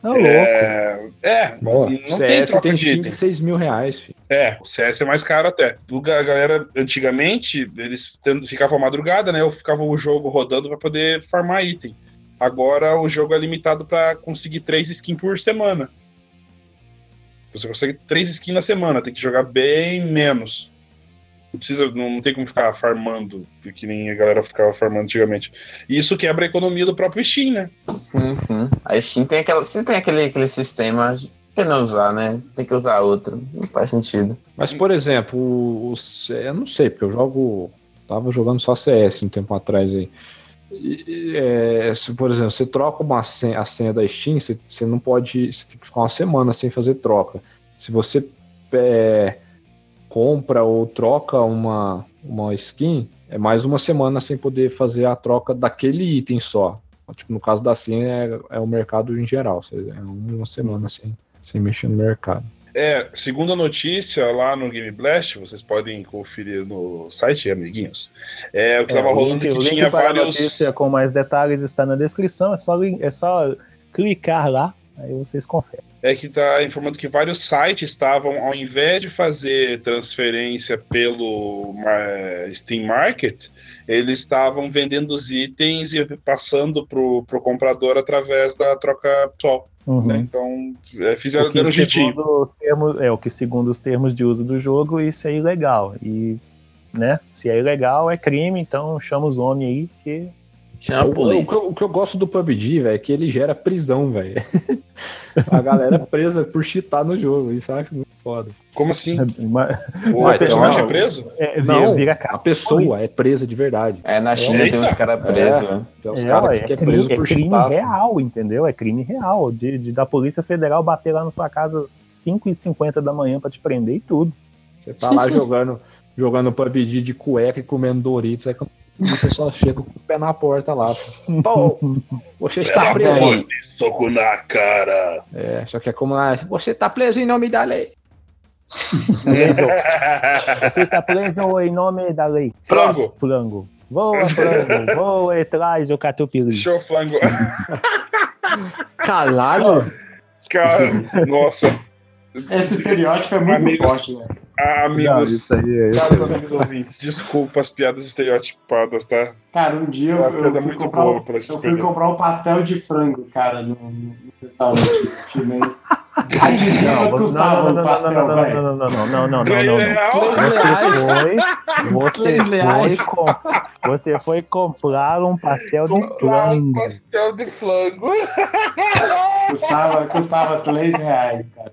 Tá louco. É, é Boa. não tem CS troca tem de skin item. de 6 mil reais, filho. É, o CS é mais caro até. A galera, antigamente, eles ficavam madrugada, né? Ou ficava o jogo rodando para poder farmar item. Agora o jogo é limitado para conseguir três skins por semana. Você consegue três skins na semana, tem que jogar bem menos. Não precisa, não, tem como ficar farmando, que nem a galera ficava farmando antigamente. E isso quebra a economia do próprio Steam, né? Sim, sim. A Steam tem aquela. Se tem aquele, aquele sistema, por que não usar, né? Tem que usar outro. Não faz sentido. Mas, por exemplo, o, eu não sei, porque eu jogo. Tava jogando só CS um tempo atrás aí. E- e, é, se, por exemplo, você troca uma senha, a senha da Steam, você, você não pode. Você tem que ficar uma semana sem fazer troca. Se você é, compra ou troca uma, uma skin, é mais uma semana sem poder fazer a troca daquele item só. Tipo, no caso da senha, é, é o mercado em geral. seja, É uma semana sem, sem mexer no mercado. É, segundo a notícia lá no Game Blast, vocês podem conferir no site, amiguinhos. É, o que É, tava o rolando link- que o link tinha para a vários. notícia com mais detalhes está na descrição, é só, é só clicar lá, aí vocês conferem. É que tá informando que vários sites estavam, ao invés de fazer transferência pelo ma- Steam Market, eles estavam vendendo os itens e passando pro, pro comprador através da troca atual. Uhum. né? Então, é, fizeram deram jeitinho. termos, é, o que segundo os termos de uso do jogo, isso é ilegal. E, né, se é ilegal, é crime, então chama os homens aí, que Chama O, o, polícia. que eu- o que eu gosto do PUBG, velho, é que ele gera prisão, velho. a galera é presa por cheatar no jogo. Isso eu acho muito foda. Como assim? Mas- O Ué, personagem então- é preso? é, Não, vira A pessoa é presa de verdade. É, na China tem uns caras presos, né? Tem os É, caras que é, é preso crime, é por crime cheatar. real, entendeu? É crime real. De, de- da Polícia Federal bater lá na sua casa às 5h50 da manhã pra te prender e tudo. Você tá lá jogando, jogando PUBG de cueca e comendo Doritos, aí quando o pessoal chega com o pé na porta lá. Pô, você está preso. porta, soco na cara. É, só que é como lá, você tá preso em nome da lei. Preso. Você está preso em nome da lei. Frango. Flango. Voa, flango. Voa e traz o catupiry. Show flango. Caralho! Cara, nossa. Esse estereótipo é muito Amigos. forte, né? Ah, Não, amigos. isso aí é- Caros amigos ouvintes, desculpa as piadas estereotipadas, tá? Cara, um dia eu, eu fui, muito comprar, boa um- eu fui comprar um pastel de frango, cara, no, no restaurante chinês. Adivinha Não, quanto não, custava não, o não, pastel, não, não, velho? não, não, não, não, não, não, não, não. Você foi, você foi, com, você foi comprar um pastel de Comprar um flango. pastel de flango. Custava, custava 3 reais, cara.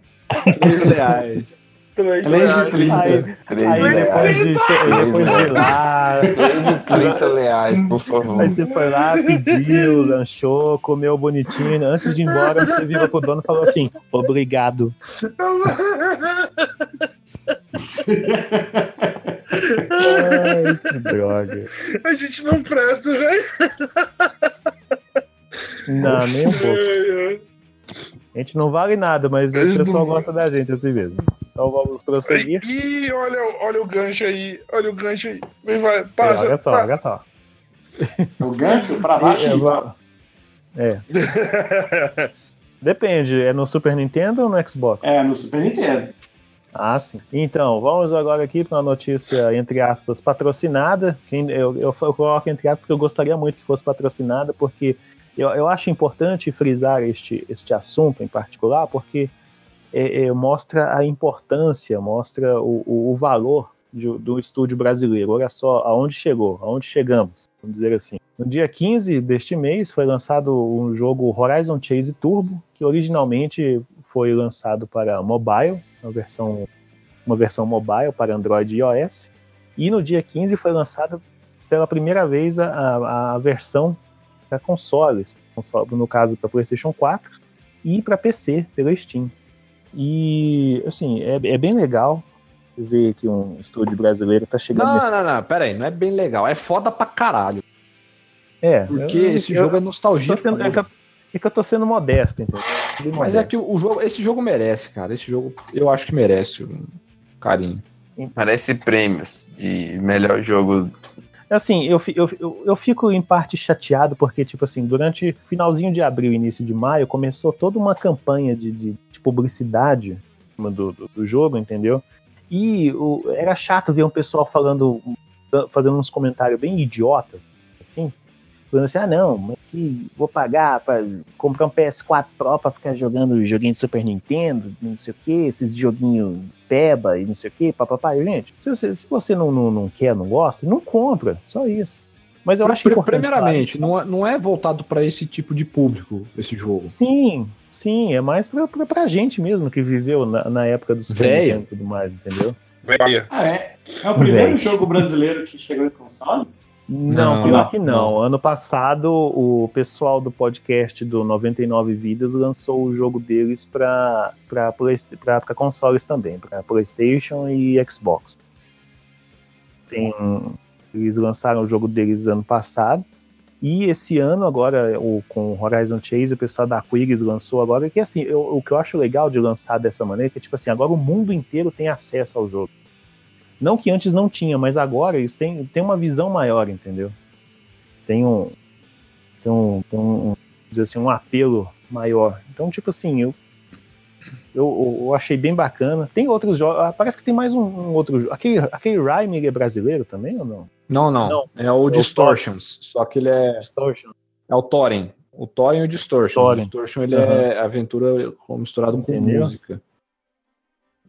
3 reais. Três 3 reais. de 30. Aí, 3 aí depois de, reais. depois de lá, 3 e 30 reais, por favor. aí você foi lá, pediu, lanchou, comeu bonitinho. Antes de ir embora, você virou pro dono e falou assim: obrigado. Ai, que droga. A gente não presta, velho. Não, nem um pouco. A gente não vale nada, mas o pessoal gosta da gente assim mesmo. Então vamos prosseguir. Ih, olha, olha o gancho aí. Olha o gancho aí. Vem, vai, É, passa. olha só, passa. olha só. O gancho pra baixo. É, isso. va- é. Depende, é no Super Nintendo ou no Xbox? É, no Super Nintendo. Ah, sim. Então, vamos agora aqui para uma notícia, entre aspas, patrocinada. Eu, eu, eu coloco entre aspas porque eu gostaria muito que fosse patrocinada, porque eu, eu acho importante frisar este, este assunto em particular, porque é, é, mostra a importância, mostra o, o, o valor de- do estúdio brasileiro. Olha só aonde chegou, aonde chegamos, vamos dizer assim. No dia 15 deste mês foi lançado um jogo Horizon Chase Turbo, que originalmente foi lançado para mobile, uma versão, uma versão mobile para Android e iOS. E no dia 15 foi lançada pela primeira vez a, a, a versão para consoles, console, no caso para PlayStation 4 e para PC pela Steam. E assim, é, é bem legal ver que um estúdio brasileiro está chegando Não, nesse. não, não, pera aí, não é bem legal. É foda pra caralho. É, Porque eu- esse eu- jogo é nostalgia. sendo, é, que eu, é que eu tô sendo modesto? Bem Mas é modesto. que o jogo, esse jogo merece, cara. Esse jogo eu acho que merece um carinho. Parece prêmios de melhor jogo. Assim, eu, eu, eu, fico em parte chateado porque, tipo assim, durante finalzinho de abril início de maio, começou toda uma campanha de, de, de publicidade do, do, do jogo, entendeu? E o, era chato ver um pessoal falando, fazendo uns comentários bem idiota, assim, falando assim, ah não, mas que vou pagar pra comprar um PS4 Pro pra ficar jogando joguinho de Super Nintendo, não sei o que, esses joguinhos peba e não sei o que, papapá. Gente, se você, se você não, não, não quer, não gosta, não compra, só isso. Mas eu acho Pri- importante Primeiramente, não é, não é voltado pra esse tipo de público, esse jogo. Sim, sim, é mais pra, pra, pra gente mesmo que viveu na, na época do Super Véia. E tudo mais, entendeu? Velho. Ah, é? É o primeiro Velho. jogo brasileiro que chegou em consoles? Não, Não, pior que não. não. Ano passado, o pessoal do podcast do 99 Vidas lançou o jogo deles para consoles também, para PlayStation e Xbox. Tem, eles lançaram o jogo deles ano passado E esse ano, agora, o, com Horizon Chase, o pessoal da Quigs lançou agora, que assim, eu- o que eu acho legal de lançar dessa maneira é que, tipo assim, agora o mundo inteiro tem acesso ao jogo. Não que antes não tinha, mas agora eles têm, têm uma visão maior, entendeu? Tem um. Tem um. Tem um, dizer assim, um apelo maior. Então, tipo assim, eu. Eu, eu achei bem bacana. Tem outros jogos. ah, Parece que tem mais um, um outro jogo. Aquele, aquele Rhyme é brasileiro também ou não? Não, não, Não. É o o Distortions. Só que ele é, Distortion. é o Thorin. O Thorin e o Distortion. Thorin. O Distortion ele é aventura misturado com música.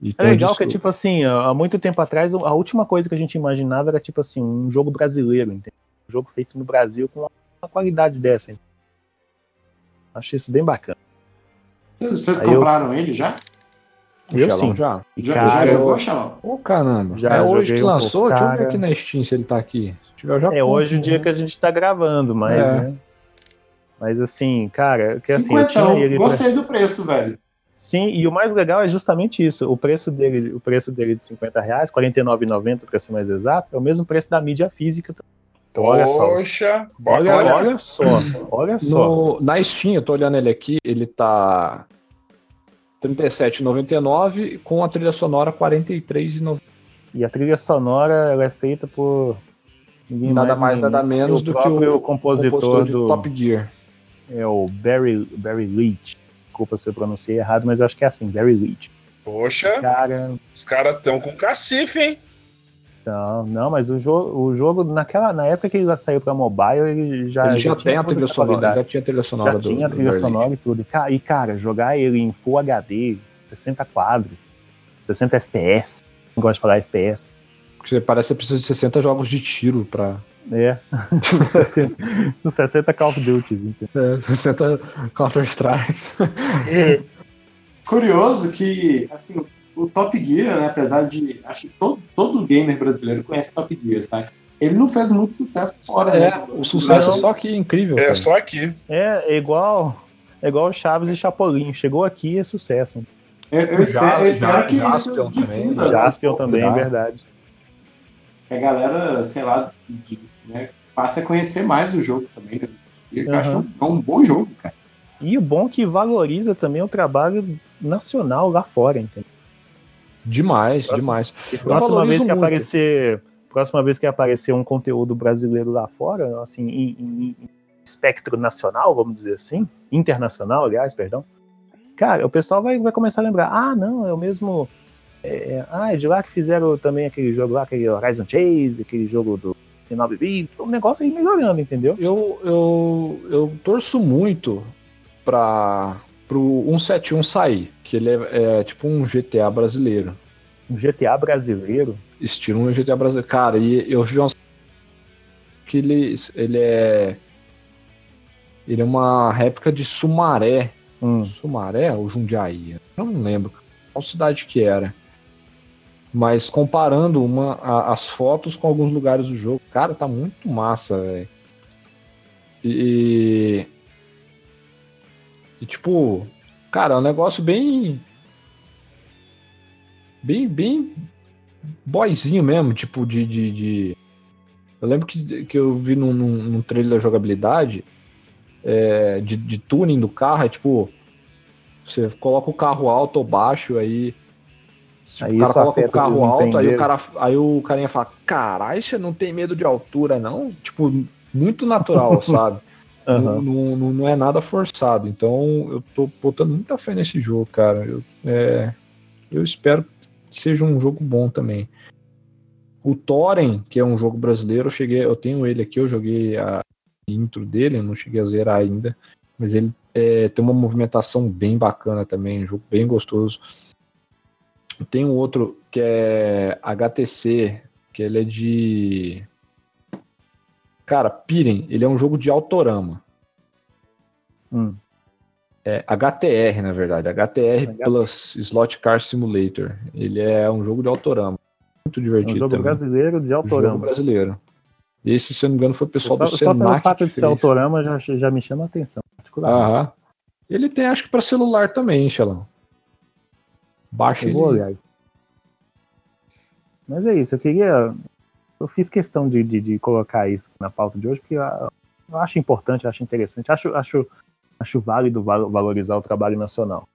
E É o legal que é tipo assim, há muito tempo atrás, a última coisa que a gente imaginava era tipo assim, um jogo brasileiro, entendeu? Um jogo feito no Brasil com uma qualidade dessa. entendeu? Achei isso bem bacana. Vocês, vocês Aí eu- compraram ele já? o Eu Xelão sim. já. E, Já, cara, já eu- Xalão? Ô, caramba. Já é hoje que um lançou? pouco, Deixa eu ver aqui na Steam se ele tá aqui. Tiver, já É hoje o compro, dia né? que a gente tá gravando, mas, É. né? Mas assim, cara, que assim, eu tinha ele. pra- Gostei do preço, velho. Sim, e o mais legal é justamente isso. O preço dele, o preço dele de 50 reais, R$ 49,90 para ser mais exato, é o mesmo preço da mídia física. Então, olha só. Poxa, Olha, olha, olha só, olha só. No, na Steam, eu tô olhando ele aqui, ele tá R$ 37,99 com a trilha sonora R$ 43,90. E a trilha sonora ela é feita por ninguém Nada mais, ninguém nada menos do que o próprio compositor, de do Top Gear. é o Barry Barry Leach. Desculpa se eu pronunciei errado, mas eu acho que é assim, Barry Leach. Poxa, Cara, os caras estão com cacife, hein? não, não, mas o jogo, o jogo naquela na época que ele saiu para mobile, ele já ele já, tinha tem a trilha sonora. Já tinha a trilha sonora já do, tinha a trilha sonora e tudo. E, ca- E, cara, jogar ele em Full HD, 60 quadros, 60 FPS, não gosto de falar FPS, Porque parece que você precisa de 60 jogos de tiro pra. É, no 60, no 60 Call of Duty, entendeu? É, 60 Counter-Strike. Curioso que, assim, o Top Gear, né, apesar de. Acho que todo, todo gamer brasileiro conhece Top Gear, sabe? Ele não fez muito sucesso fora, É, né? o sucesso Não. só que incrível. É cara. só aqui. É, é igual é igual Chaves e Chapolin, chegou aqui é sucesso. Eu, eu espero, eu espero Já- que Jaspion isso também, difunda, né, Jaspion também, é verdade. A galera, sei lá, de- né, passe a conhecer mais o jogo também. né? E eu acho que é um bom jogo, cara. E o bom é que valoriza também o trabalho nacional lá fora, entendeu? Demais, Próximo- demais. Próxima vez que muito. aparecer, próxima vez que aparecer um conteúdo brasileiro lá fora, assim, em, em- em espectro nacional, vamos dizer assim, internacional, aliás, perdão. Cara, o pessoal vai, vai começar a lembrar, ah, não, é o mesmo. é, ah, é de lá que fizeram também aquele jogo lá, aquele Horizon Chase, aquele jogo do 9 bit, o negócio aí melhorando, entendeu? Eu, eu, eu torço muito para pro 171 sair, que ele é, é tipo um GTA brasileiro. Um GTA brasileiro. Estilo um GTA brasileiro. Cara, e eu vi umas que ele, ele é ele é uma réplica de Sumaré. Hum, Sumaré ou Jundiaí? Eu não lembro qual cidade que era. Mas comparando uma, a- as fotos com alguns lugares do jogo, cara, tá muito massa, velho. E, e tipo, cara, é um negócio bem bem bem boyzinho mesmo, tipo de, de, de- eu lembro que, que eu vi num, num, num trailer da jogabilidade é, de, de tuning do carro, é tipo você coloca o carro alto ou baixo, aí. Se Aí o cara coloca o carro alto, aí o, cara, aí o carinha fala: Caralho, você não tem medo de altura, não? Tipo, muito natural, sabe? aham. Não, não, não- é nada forçado. Então eu tô botando muita fé nesse jogo, cara. Eu, é, eu espero que seja um jogo bom também. O Thorin, que é um jogo brasileiro, eu cheguei, eu tenho ele aqui, eu joguei a intro dele, não cheguei a zerar ainda, mas ele é, tem uma movimentação bem bacana também, um jogo bem gostoso. Tem um outro que é HTC, que ele é de Cara, pirem, ele é um jogo de autorama. Hum. É HTR, na verdade. HTR. Plus Slot Car Simulator. Ele é um jogo de autorama. Muito É divertido um jogo também. brasileiro de Jogo autorama. brasileiro. Esse, se eu não me engano, foi o pessoal Só, do só pelo Senac fato que de ser autorama já, já me chama a atenção. Aham. Ele tem, acho que para celular também, Xelão. Baixa Eu ele. vou olhar. Mas é isso, eu queria. Eu fiz questão de, de, de colocar isso na pauta de hoje, porque a- eu acho importante, acho interessante, acho, acho, acho válido val- valorizar o trabalho nacional,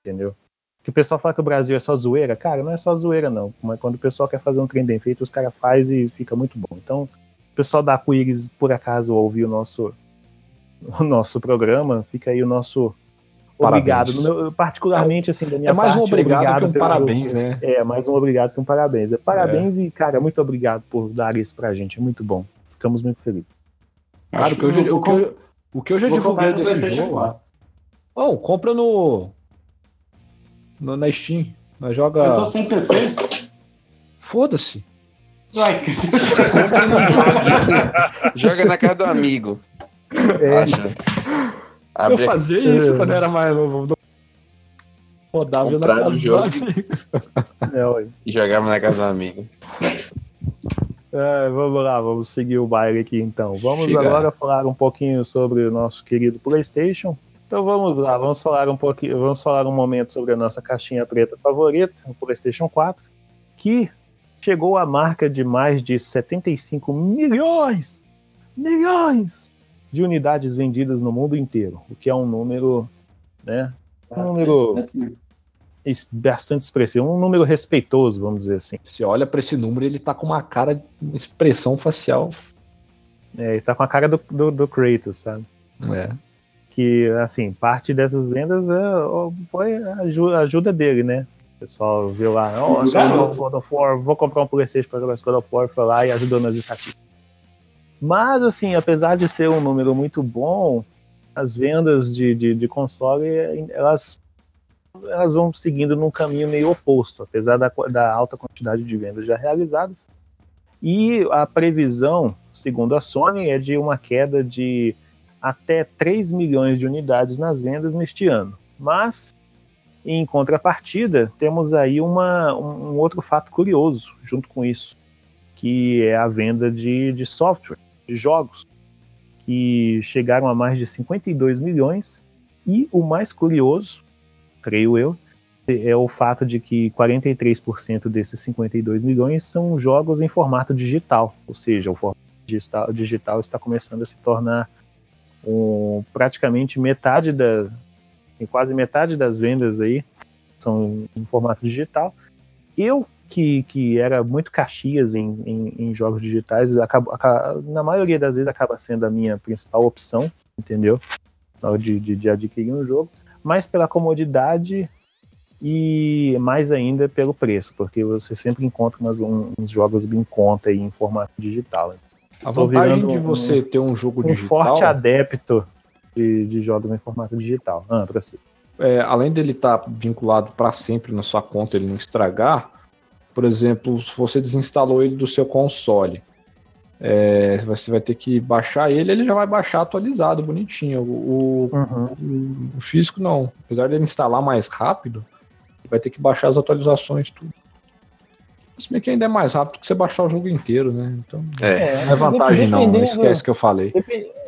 entendeu? Que o pessoal fala que o Brasil é só zoeira, cara, não é só zoeira não, mas quando o pessoal quer fazer um trem bem feito, os caras fazem e fica muito bom. Então, o pessoal da Quiris, por acaso, ouviu o nosso, o nosso programa, fica aí o nosso obrigado, meu- particularmente assim, da minha É mais um parte, obrigado, que um parabéns, jogo. né? É, mais um obrigado que um parabéns. É, parabéns e, cara, muito obrigado por dar isso pra gente. É muito bom. Ficamos muito felizes. Cara, o que eu, já- eu o que eu- o que eu já divulguei no desse jogo. 4. Oh, compra no, no. Na Steam. Nós joga. Eu tô sem PC. Foda-se. Joga na casa do amigo. Acha? Eu Abre fazia isso É. quando eu era mais novo. Rodava na casa do jogo. amigo. É, e jogava na casa do amigo. É, vamos lá, vamos seguir o baile aqui então. Vamos Chega. agora falar um pouquinho sobre o nosso querido PlayStation. Então vamos lá, vamos falar um pouquinho, vamos falar um momento sobre a nossa caixinha preta favorita, o PlayStation 4, que chegou à marca de mais de 75 milhões, milhões de unidades vendidas no mundo inteiro, o que é um número, né, um número es- bastante expressivo, um número respeitoso, vamos dizer assim. Você olha pra esse número, ele tá com uma cara, uma expressão facial. É, ele tá com a cara do, do, do Kratos, sabe? É. que assim parte dessas vendas é, foi a aju- a ajuda dele, né? O pessoal viu lá, God of War, vou comprar um PlayStation para jogar esse God of War, foi lá e ajudou nas estatísticas. Mas assim, apesar de ser um número muito bom, as vendas de, de, de console elas elas vão seguindo num caminho meio oposto, apesar da, da alta quantidade de vendas já realizadas. E a previsão, segundo a Sony, é de uma queda de até 3 milhões de unidades nas vendas neste ano. Mas, em contrapartida, temos aí uma, um um outro fato curioso junto com isso, que é a venda de, de software, de jogos, que chegaram a mais de 52 milhões. E o mais curioso, creio eu, é o fato de que 43% desses 52 milhões são jogos em formato digital, ou seja, o formato digital, está começando a se tornar um, praticamente metade da, assim, quase metade das vendas aí são em formato digital. Eu que, que era muito caxias em, em, em jogos digitais, acabo, aca- na maioria das vezes acaba sendo a minha principal opção, entendeu? De, de, de adquirir um jogo, mas pela comodidade e mais ainda pelo preço, porque você sempre encontra umas, um- uns jogos em conta aí em formato digital. A Estou vantagem de um- você ter um jogo um digital, forte adepto de, de jogos em formato digital. Ah, pra si. é, além dele estar vinculado para sempre na sua conta, ele não estragar, por exemplo, se você desinstalou ele do seu console, é, você vai ter que baixar ele, ele já vai baixar atualizado, bonitinho. O, o- o físico não. Apesar dele instalar mais rápido, vai ter que baixar as atualizações tudo. Se bem que ainda é mais rápido que você baixar o jogo inteiro, né? Então É. não é vantagem não, não dependendo- esquece que eu falei.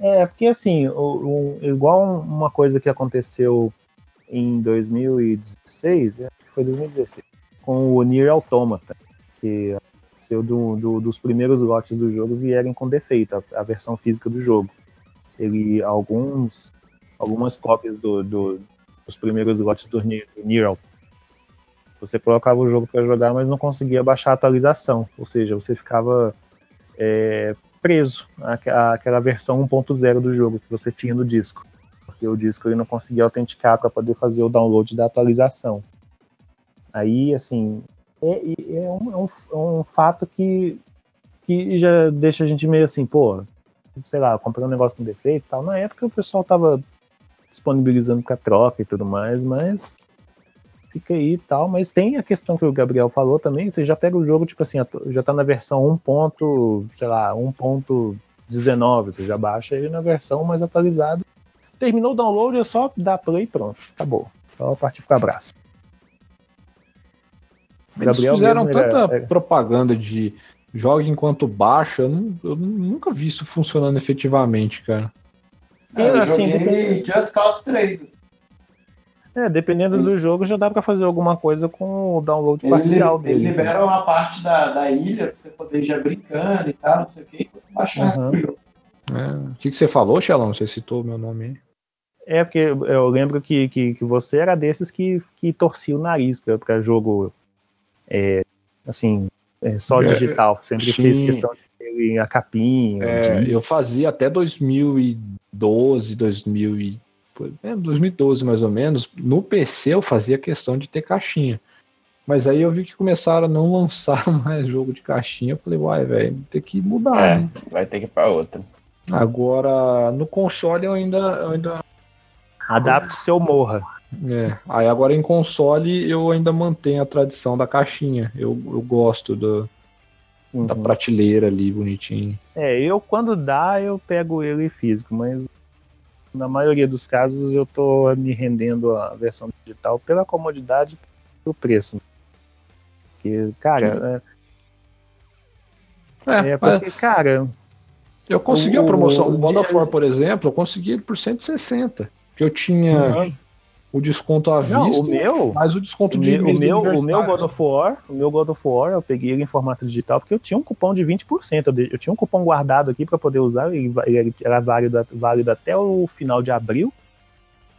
É, porque assim, o- o- igual uma coisa que aconteceu em 2016, acho que foi 2016, com o Nier Automata, que aconteceu do, do- dos primeiros lotes do jogo vierem com defeito, a, a versão física do jogo. Ele, alguns, algumas cópias do, do- dos primeiros lotes do Nier, do Automata, você colocava o jogo para jogar, mas não conseguia baixar a atualização, ou seja, você ficava é, preso àque- àquela versão 1.0 do jogo que você tinha no disco. Porque o disco ele não conseguia autenticar para poder fazer o download da atualização. Aí, assim, é, é um, é um- é um fato que, que já deixa a gente meio assim, pô, sei lá, comprei um negócio com defeito e tal. Na época o pessoal tava disponibilizando para troca e tudo mais, mas fica aí e tal. Mas tem a questão que o Gabriel falou também, você já pega o jogo, tipo assim, já tá na versão 1. ponto, sei lá, 1.19, você já baixa ele na versão mais atualizada. Terminou o download, é só dar play e pronto, acabou. Só partir pro abraço. Eles Gabriel fizeram mesmo, tanta é- propaganda de jogue enquanto baixa, eu, eu nunca vi isso funcionando efetivamente, cara. É, eu assim, joguei Just Cause 3. assim. É, dependendo do jogo, já dá pra fazer alguma coisa com o download Ele, parcial ele dele. libera uma parte da, da ilha pra você poder ir já brincando e tal, não sei o que, baixar Uhum. o jogo. É, O que, que você falou, Xelão? Você citou meu nome aí. É, porque eu lembro que, que, que você era desses que, que torcia o nariz pra, pra jogo, é, assim, é, só É, digital. Sempre sim. fez questão de ter a capinha. É, de- eu fazia até 2012, 2000 e, foi- é, 2012 mais ou menos. No PC eu fazia questão de ter caixinha. Mas aí eu vi que começaram a não lançar mais jogo de caixinha. Eu falei, uai, velho, tem que mudar. É, né? vai ter que ir pra outra. Agora, no console eu ainda, eu ainda Adapte-se ou morra. É, aí agora em console eu ainda mantenho a tradição da caixinha. Eu, eu gosto do, da Uhum. prateleira ali, bonitinho. É, eu quando dá, eu pego ele físico, mas na maioria dos casos eu tô me rendendo à versão digital pela comodidade e o preço. Porque, cara, É, é, é mas porque, cara, eu consegui a o- promoção. O God of War, por exemplo, eu consegui ele por 160. Que eu tinha o desconto à não, vista, o meu, mais o desconto o de meu, o meu, o meu. God of War, o meu God of War, eu peguei ele em formato digital porque eu tinha um cupom de 20%. Eu, de- eu tinha um cupom guardado aqui para poder usar, ele, ele era válido, válido até o final de abril.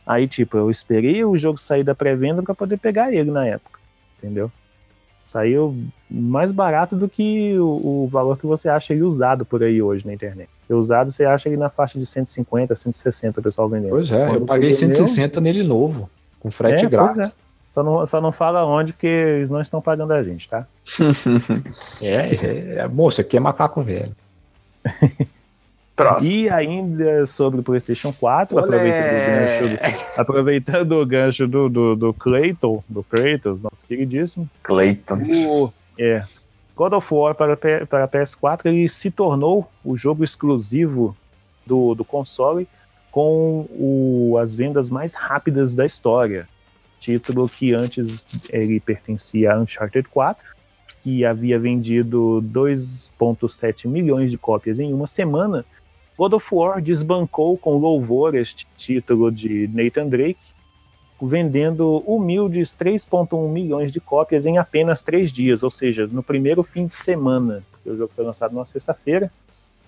Aí, tipo, eu esperei o jogo sair da pré-venda para poder pegar ele na época. Entendeu? Saiu mais barato do que o, o valor que você acha ele usado por aí hoje na internet. E usado você acha ele na faixa de 150, 160 o pessoal vendendo. Pois é, Quando eu paguei peguei o meu- 160 nele novo, com frete É, grátis. pois é. Só não, só não fala onde, porque eles não estão pagando a gente, tá? É, é, é, moço, aqui é macaco velho. Próximo. E ainda sobre o PlayStation 4, aproveitando o gancho, do, aproveitando o gancho do, do, do Clayton, do Kratos, nosso queridíssimo, Clayton. o é, God of War para, para PS4 ele se tornou o jogo exclusivo do, do console com o- as vendas mais rápidas da história. Título que antes ele pertencia a Uncharted 4, que havia vendido 2,7 milhões de cópias em uma semana. God of War desbancou com louvor este título de Nathan Drake, vendendo humildes 3,1 milhões de cópias em apenas três dias, ou seja, no primeiro fim de semana, porque o jogo foi lançado numa sexta-feira.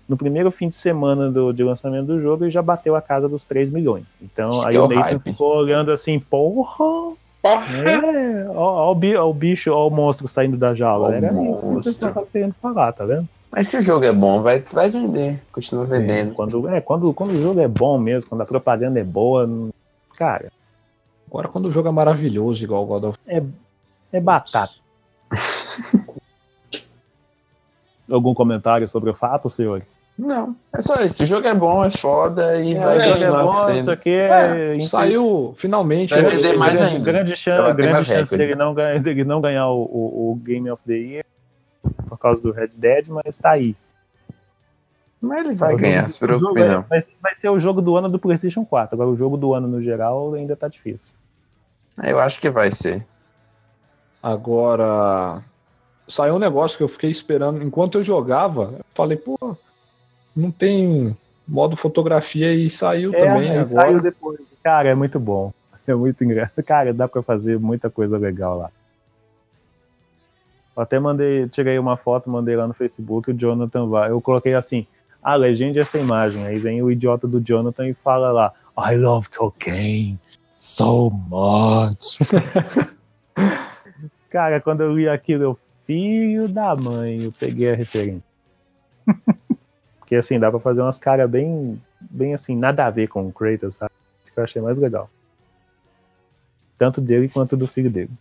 No primeiro fim de semana do, de lançamento do jogo, ele já bateu a casa dos 3 milhões. Então, Acho aí é o Nathan hype. ficou olhando assim, porra, Porra. é, ó, ó o bi- ó o bicho, ó o monstro saindo da jaula. Ó Era isso que o monstro. pessoal tava querendo falar, tá vendo? Mas se o jogo é bom, vai, vai vender. Continua vendendo. Quando, é, quando, quando o jogo é bom mesmo, quando a propaganda é boa, cara, Agora quando o jogo é maravilhoso, igual o God of é batata. Algum comentário sobre o fato, senhores? Não, é só isso. O jogo é bom, é foda e vai o jogo é continuar bom, sendo. isso aqui É, é. saiu finalmente. Vai vender mais grande, ainda. grande chance, grande chance dele não, ganhar, dele não ganhar o, o- o Game of the Year por causa do Red Dead, mas tá aí. Mas ele vai O ganhar, se preocupe é- não. Vai, vai ser o jogo do ano do PlayStation 4. Agora, o jogo do ano no geral ainda tá difícil. Eu acho que vai ser. Agora, saiu um negócio que eu fiquei esperando. Enquanto eu jogava, eu falei, pô, não tem modo fotografia e saiu também aí agora. saiu depois. Cara, é muito bom. É muito engraçado. Cara, dá pra fazer muita coisa legal lá. Até mandei, tirei uma foto, mandei lá no Facebook, o Jonathan vai. Eu coloquei assim, ah, legende essa imagem. Aí vem o idiota do Jonathan e fala lá, I love cocaine so much. Cara, quando eu li aquilo, eu, filho da mãe, eu peguei a referência. Porque assim, dá pra fazer umas caras bem, bem assim, nada a ver com o Kratos, sabe? Isso que eu achei mais legal. Tanto dele quanto do filho dele.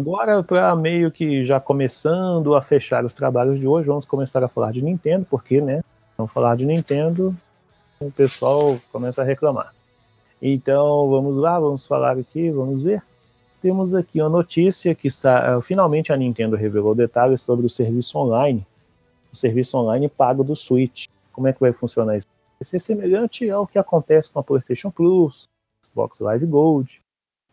Agora, para meio que já começando a fechar os trabalhos de hoje, vamos começar a falar de Nintendo, porque, né? Não falar de Nintendo, o pessoal começa a reclamar. Então, vamos lá, vamos falar aqui, vamos ver. Temos aqui uma notícia que sa- finalmente a Nintendo revelou detalhes sobre o serviço online, o serviço online pago do Switch. Como é que vai funcionar isso? Vai ser semelhante ao que acontece com a PlayStation Plus, Xbox Live Gold,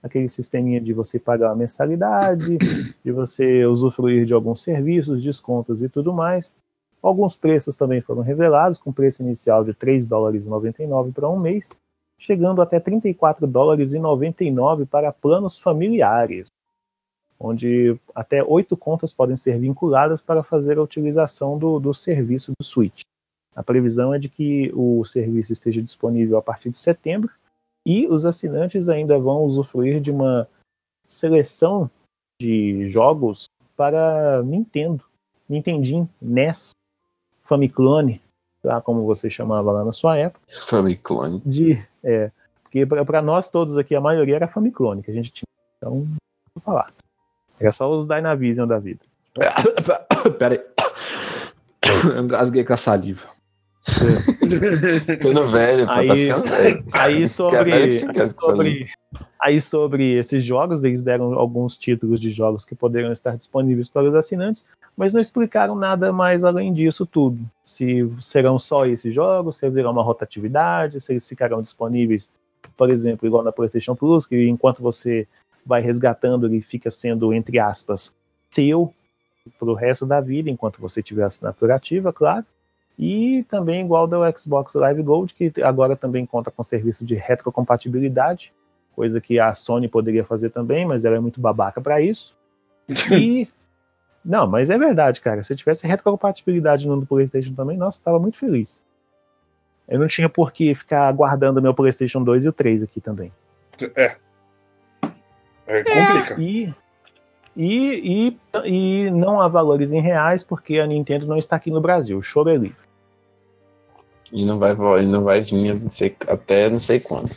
aquele sisteminha de você pagar uma mensalidade, de você usufruir de alguns serviços, descontos e tudo mais. Alguns preços também foram revelados, com preço inicial de 3 dólares e 99 para um mês, chegando até 34 dólares e 99 para planos familiares, onde até oito contas podem ser vinculadas para fazer a utilização do, do serviço do Switch. A previsão é de que o serviço esteja disponível a partir de setembro e os assinantes ainda vão usufruir de uma seleção de jogos para Nintendo, Nintendinho, NES, Famiclone, tá? como você chamava lá na sua época. Famiclone. De, é, porque para nós todos aqui, a maioria era Famiclone que a gente tinha. Então, vou falar. Era só os Dynavision da vida. Pera aí. Eu engasguei com a saliva. Ficando velho, pô, tá Aí- ficando velho. Aí sobre, se engasga com sobre, aí sobre esses jogos, eles deram alguns títulos de jogos que poderiam estar disponíveis para os assinantes, mas não explicaram nada mais além disso tudo. Se serão só esses jogos, se haverá uma rotatividade, se eles ficarão disponíveis, por exemplo, igual na PlayStation Plus, que enquanto você vai resgatando, ele fica sendo, entre aspas, seu para o resto da vida, enquanto você tiver assinatura ativa, claro. E também igual do Xbox Live Gold, que agora também conta com serviço de retrocompatibilidade, coisa que a Sony poderia fazer também, mas ela é muito babaca para isso. E não, mas é verdade, cara. Se tivesse retrocompatibilidade no PlayStation também, nossa, eu tava muito feliz. Eu não tinha por que ficar aguardando meu PlayStation 2 e o 3 aqui também. É. É, complica. E, e, e, e não há valores em reais, porque a Nintendo não está aqui no Brasil. O choro é livre. E não vai, vo- e não vai vir não sei- até não sei quando.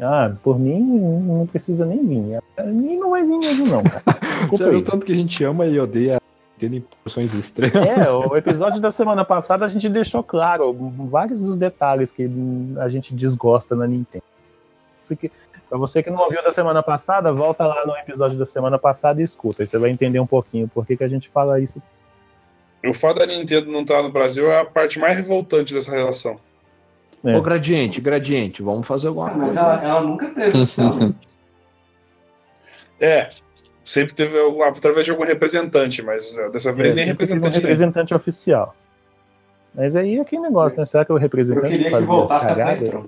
Ah, por mim, não precisa nem vir. Mim não vai vir mesmo, não, cara. Desculpa Já aí. tanto que a gente ama e odeia tendo em proporções extremas. É, o episódio da semana passada a gente deixou claro vários dos detalhes que a gente desgosta na Nintendo. Pra você que não ouviu da semana passada, volta lá no episódio da semana passada e escuta. Aí você vai entender um pouquinho por que, que a gente fala isso. O fato da Nintendo não estar no Brasil é a parte mais revoltante dessa relação. É. Ô, Gradiente, Gradiente, vamos fazer alguma Ah, mas coisa. ela, ela nunca teve opção. É. Sempre teve através de algum representante, mas é, dessa vez É, nem você tem um representante. nem. representante oficial. Mas aí é aquele negócio, né? Será que o Eu representante queria que voltasse a? Playtron.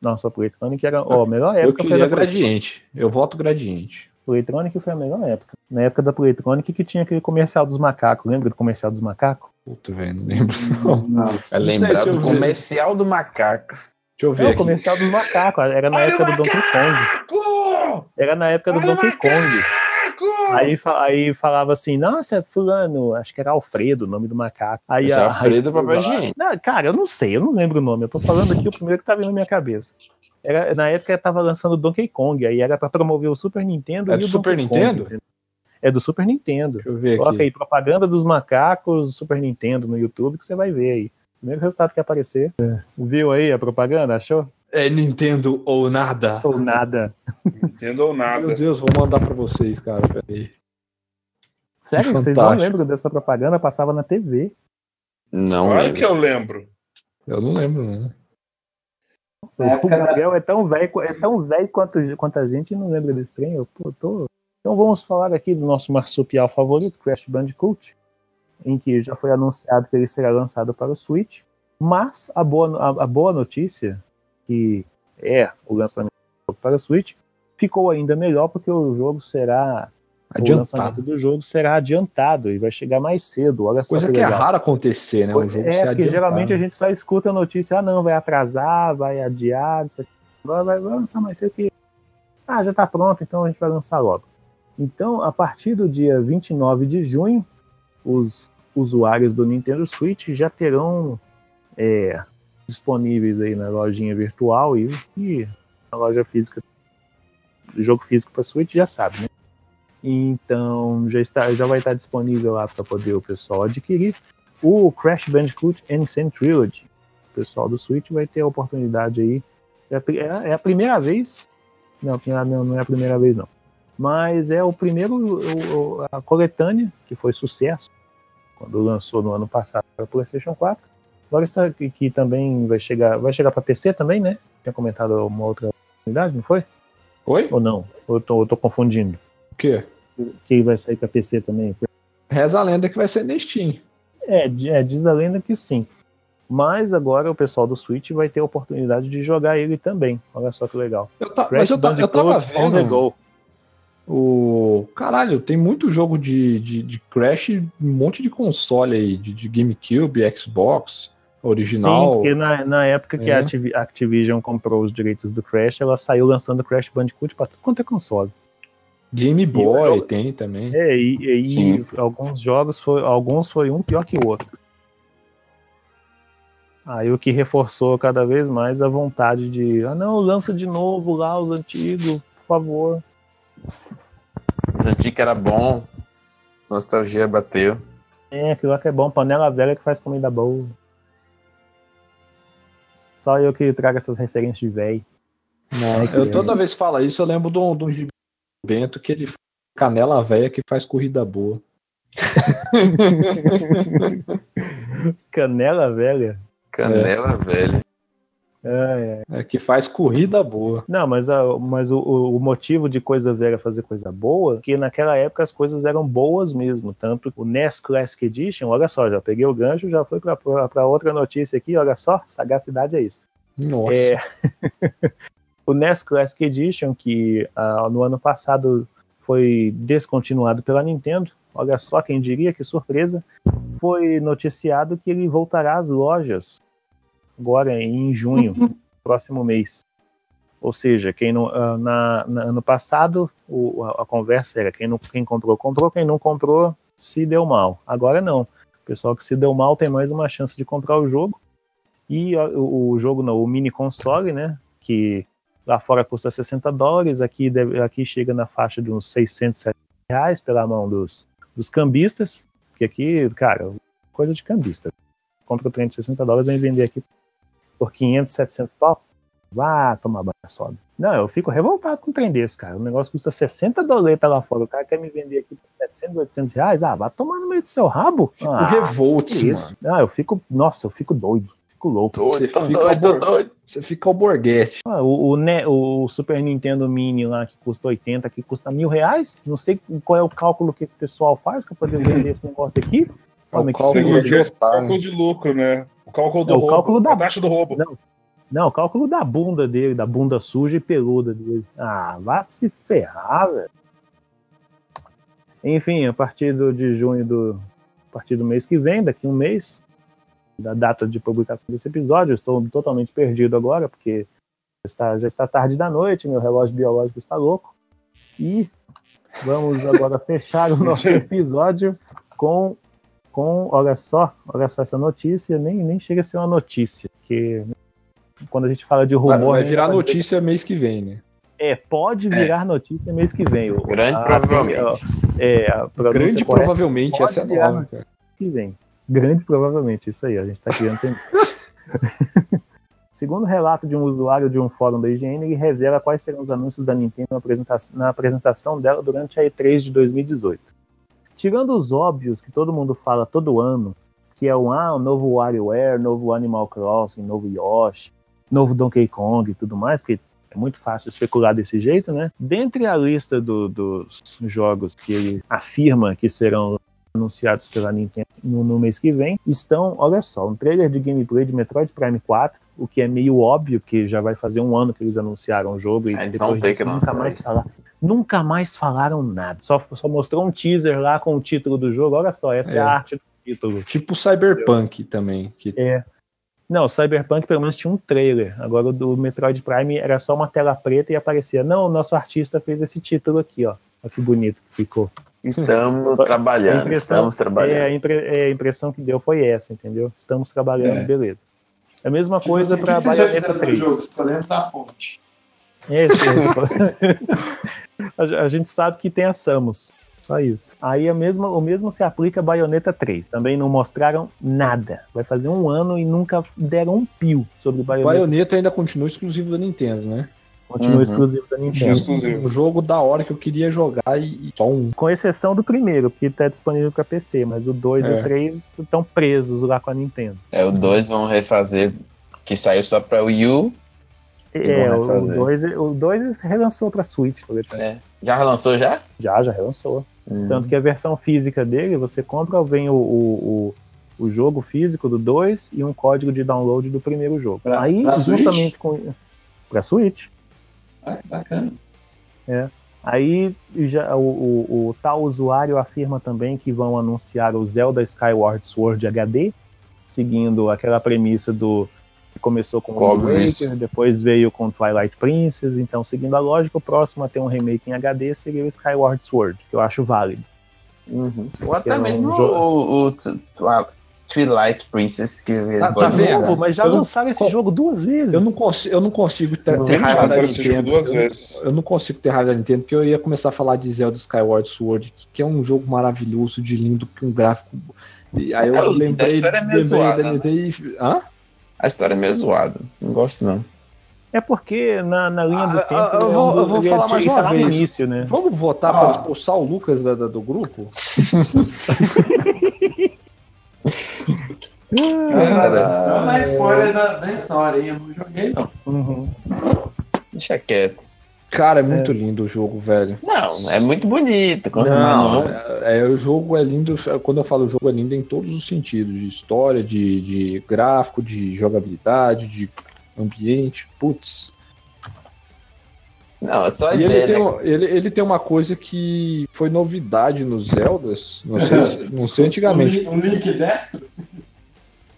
Nossa, o Playtronic era ó, a melhor Eu época queria foi da Gradiente. Eu voto Gradiente. Playtronic foi a melhor época. Na época da Playtronic que tinha aquele comercial dos macacos. Lembra do comercial dos macacos? Puta, velho, não lembro. Não. É Não sei lembrar do comercial do macaco. Deixa eu ver É o comercial dos macacos. Era na Olha época do Donkey Kong. Era na época do Olha o Donkey Kong. Aí, aí falava assim, nossa, fulano, acho que era Alfredo o nome do macaco. Aí Esse é a- Alfredo a Papel Higiênico. Não, cara, eu não sei, eu não lembro o nome. Eu tô falando aqui o primeiro que tá vindo na minha cabeça. Era, na época tava lançando Donkey Kong, aí era pra promover o Super Nintendo É e do o Super Donkey Kong, Nintendo? entendeu? É do Super Nintendo. Deixa eu ver Coloca aqui. aí, propaganda dos macacos, Super Nintendo no YouTube, que você vai ver aí. Primeiro resultado que aparecer. Viu aí a propaganda? Achou? É Nintendo ou nada. Ou nada. Nintendo ou nada. Meu Deus, vou mandar pra vocês, cara. Peraí. Sério, vocês não lembram dessa propaganda? Passava na TV. Não Claro lembro. que eu lembro. Eu não lembro, né? Nossa, Na o Gabriel é tão velho, é tão velho quanto, quanto a gente e não lembra desse trem. Eu, pô, tô... Então vamos falar aqui do nosso marsupial favorito, Crash Bandicoot, em que já foi anunciado que ele será lançado para o Switch. Mas a boa, a, a boa notícia, que é o lançamento para o Switch, ficou ainda melhor porque o jogo será. O lançamento Adiantado. do jogo será adiantado e vai chegar mais cedo. Olha só Coisa que que é raro acontecer, né? Jogo É, porque geralmente a adiantado. gente só escuta a notícia, ah não, vai atrasar, vai adiar. Agora vai, vai lançar mais cedo que. Ah, já tá pronto, então a gente vai lançar logo. Então, a partir do dia 29 de junho, os usuários do Nintendo Switch já terão é, disponíveis aí na lojinha virtual e, e na loja física. Jogo físico para Switch já sabe, né? Então já, está, já vai estar disponível lá para poder o pessoal adquirir o Crash Bandicoot Insane Trilogy. O pessoal do Switch vai ter a oportunidade aí. É é a- é a primeira vez. Não, não é a primeira vez, não. Mas é o primeiro, o- a coletânea, que foi sucesso, quando lançou no ano passado para PlayStation 4. Agora está que, que também vai chegar. Vai chegar para PC também, né? Tinha comentado uma outra oportunidade, não foi? Oi? Ou não? Eu tô, eu tô confundindo? O quê? Que vai sair para PC também. Reza a lenda que vai ser na Steam. É, é, diz a lenda que sim. Mas agora o pessoal do Switch vai ter a oportunidade de jogar ele também. Olha só que legal. Eu Crash mas eu, ta- eu tava vendo. O. Caralho, tem muito jogo de, de, de Crash, um monte de console aí, de, de GameCube, Xbox. original. Sim, porque na, na época que É. a Activ- a Activision comprou os direitos do Crash, ela saiu lançando Crash Bandicoot pra tudo quanto é console. Game Boy jogo- tem também. É, e, e- e Sim. alguns jogos foi, alguns foi um pior que o outro. Aí o que reforçou cada vez mais a vontade de, ah não, lança de novo lá os antigos, por favor. Senti que era bom. Nostalgia bateu. É, aquilo lá que é bom, panela velha que faz comida boa. Só eu que trago essas referências de velho. Eu toda vez que fala isso, eu lembro gibi do Bento que ele fala, canela velha que faz corrida boa. Canela velha. Canela velha. É, é. É, que faz corrida boa. Não, mas, a- mas o, o- motivo de coisa velha fazer coisa boa, que naquela época as coisas eram boas mesmo. Tanto o NES Classic Edition, olha só, já peguei o gancho, já foi para outra notícia aqui, olha só, sagacidade é isso. Nossa. É, o NES Classic Edition, que ah, no ano passado foi descontinuado pela Nintendo, olha só, quem diria, que surpresa, foi noticiado que ele voltará às lojas agora em junho, próximo mês. Ou seja, quem não, ah, na, na- ano passado o- a, a conversa era quem, não, quem comprou, comprou, quem não comprou, se deu mal. Agora não. O pessoal que se deu mal tem mais uma chance de comprar o jogo. E o, o jogo, não, o mini console, né? Que lá fora custa 60 dólares, aqui, deve- aqui chega na faixa de uns 600 reais pela mão dos, dos cambistas. Que aqui, cara, coisa de cambista. Compra o trem de 60 dólares e vem vender aqui por 500, 700 pau. Vá tomar banho sobe. Não, eu fico revoltado com um trem desse, cara. O negócio custa 60 doletas lá fora. O cara quer me vender aqui por 700, 800 reais. Ah, vai tomar no meio do seu rabo. Fico ah, isso? mano. Não, eu fico. Nossa, eu fico doido. Fico louco. Você Doido, tô fica doido, bor- doido. Você fica o borguete. Ah, o, o, Ne- o Super Nintendo Mini lá que custa 80, que custa mil reais. Não sei qual é o cálculo que esse pessoal faz para poder vender esse negócio aqui. O Como é que cálculo de cálculo de lucro, né? O cálculo do É o roubo. cálculo da- A taxa do roubo. Não. Não, o cálculo da bunda dele, da bunda suja e peluda dele. Ah, vá se ferrar, velho. Enfim, a partir do, de junho do. A partir do mês que vem, daqui um mês, da data de publicação desse episódio, eu estou totalmente perdido agora, porque está, já está tarde da noite, meu relógio biológico está louco. E vamos agora fechar o nosso episódio com, com. Olha só, olha só essa notícia, nem, nem chega a ser uma notícia, porque quando a gente fala de rumor. vai né, virar pode dizer- notícia mês que vem, né? É, pode virar notícia mês que vem. O- Grande a- provavelmente. É, a Grande correta provavelmente, essa é nova, cara. que vem. Grande provavelmente, isso aí, a gente está criando tendência. Segundo o relato de um usuário de um fórum da IGN, ele revela quais serão os anúncios da Nintendo na apresentação, na apresentação dela durante a E3 de 2018. Tirando os óbvios que todo mundo fala todo ano, que é o ah, o novo WarioWare, novo Animal Crossing, novo Yoshi, novo Donkey Kong e tudo mais, porque é muito fácil especular desse jeito, né? Dentre a lista do- dos jogos que ele afirma que serão anunciados pela Nintendo no, no mês que vem, estão, olha só, um trailer de gameplay de Metroid Prime 4, o que é meio óbvio, que já vai fazer um ano que eles anunciaram o jogo e É, depois ter que nunca mais isso. Nunca mais falaram nada. Só, só mostrou um teaser lá com o título do jogo. Olha só, essa é, É. a arte do título. Tipo Cyberpunk também. Que É. Não, o Cyberpunk pelo menos tinha um trailer. Agora o do Metroid Prime era só uma tela preta e aparecia. Não, o nosso artista fez esse título aqui, ó. Olha que bonito que ficou. Estamos trabalhando, estamos É, trabalhando. a, impre- é, a impressão que deu foi essa, entendeu? Estamos trabalhando, É. beleza. É a mesma coisa Tipo para assim, já Bayonetta fizeram no 3. jogo? Escolhemos a fonte. Esse, a, gente sabe que tem a Samus. Só isso. Aí a mesma, o mesmo se aplica a Bayonetta 3. Também não mostraram nada. Vai fazer um ano e nunca deram um pio sobre o Bayonetta. Bayonetta ainda continua exclusivo da Nintendo, né? Continua Uhum. exclusivo da Nintendo. Exclusivo. Um jogo da hora que eu queria jogar e, e só um. Com exceção do primeiro, que está disponível para PC, mas o 2 e É. o 3 estão presos lá com a Nintendo. É, o 2 vão refazer, que saiu só pra Wii U. É, vão o refazer. 2 o dois relançou para Switch, exemplo. É. Já relançou já? Já, já relançou. Hum. Tanto que a versão física dele, você compra, vem o, o, o, o jogo físico do 2 e um código de download do primeiro jogo. Pra- Aí, pra Switch? juntamente com. Pra Switch. Ah, bacana. Aí já, o, o, o tal usuário afirma também que vão anunciar o Zelda Skyward Sword HD, seguindo aquela premissa do começou com isso. Waker, depois veio com Twilight Princess, então seguindo a lógica, o próximo a ter um remake em HD seria o Skyward Sword, que eu acho válido. Uhum. Ou até é um mesmo jogo- o, o, o- a Twilight Princess, que eles Tá- vendo? mas já Eu não- lançaram esse qual- jogo duas vezes. Eu não, consigo, eu não consigo ter, Sempre raiva da esse Nintendo. duas eu, vezes. eu não consigo ter raiva da Nintendo, porque eu ia começar a falar de Zelda Skyward Sword, que, que é um jogo maravilhoso, de lindo, com um gráfico. E aí eu lembrei, história é lembrei zoada, da né? Nintendo e. Hã? A história é meio zoada. Não gosto, não. É porque na, na linha do Ah, tempo. ah, eu é vou- um- eu vou falar mais uma tá no vez. início, né? Vamos votar Ah. para expulsar o Lucas da- da- do grupo? Não dá spoiler da, da história, hein? Eu não joguei, não. Uhum. Deixa quieto. Cara, é muito lindo o jogo, velho. Não, é muito bonito. Não, não, é, é, o jogo é lindo. Quando eu falo jogo é lindo em todos os sentidos, de história, de, de gráfico, de jogabilidade, de ambiente. Putz. não, é só a E ele ideia. tem, né? um- ele, ele tem uma coisa que foi novidade nos Zeldas. Não sei, se- não sei antigamente. Um link destro?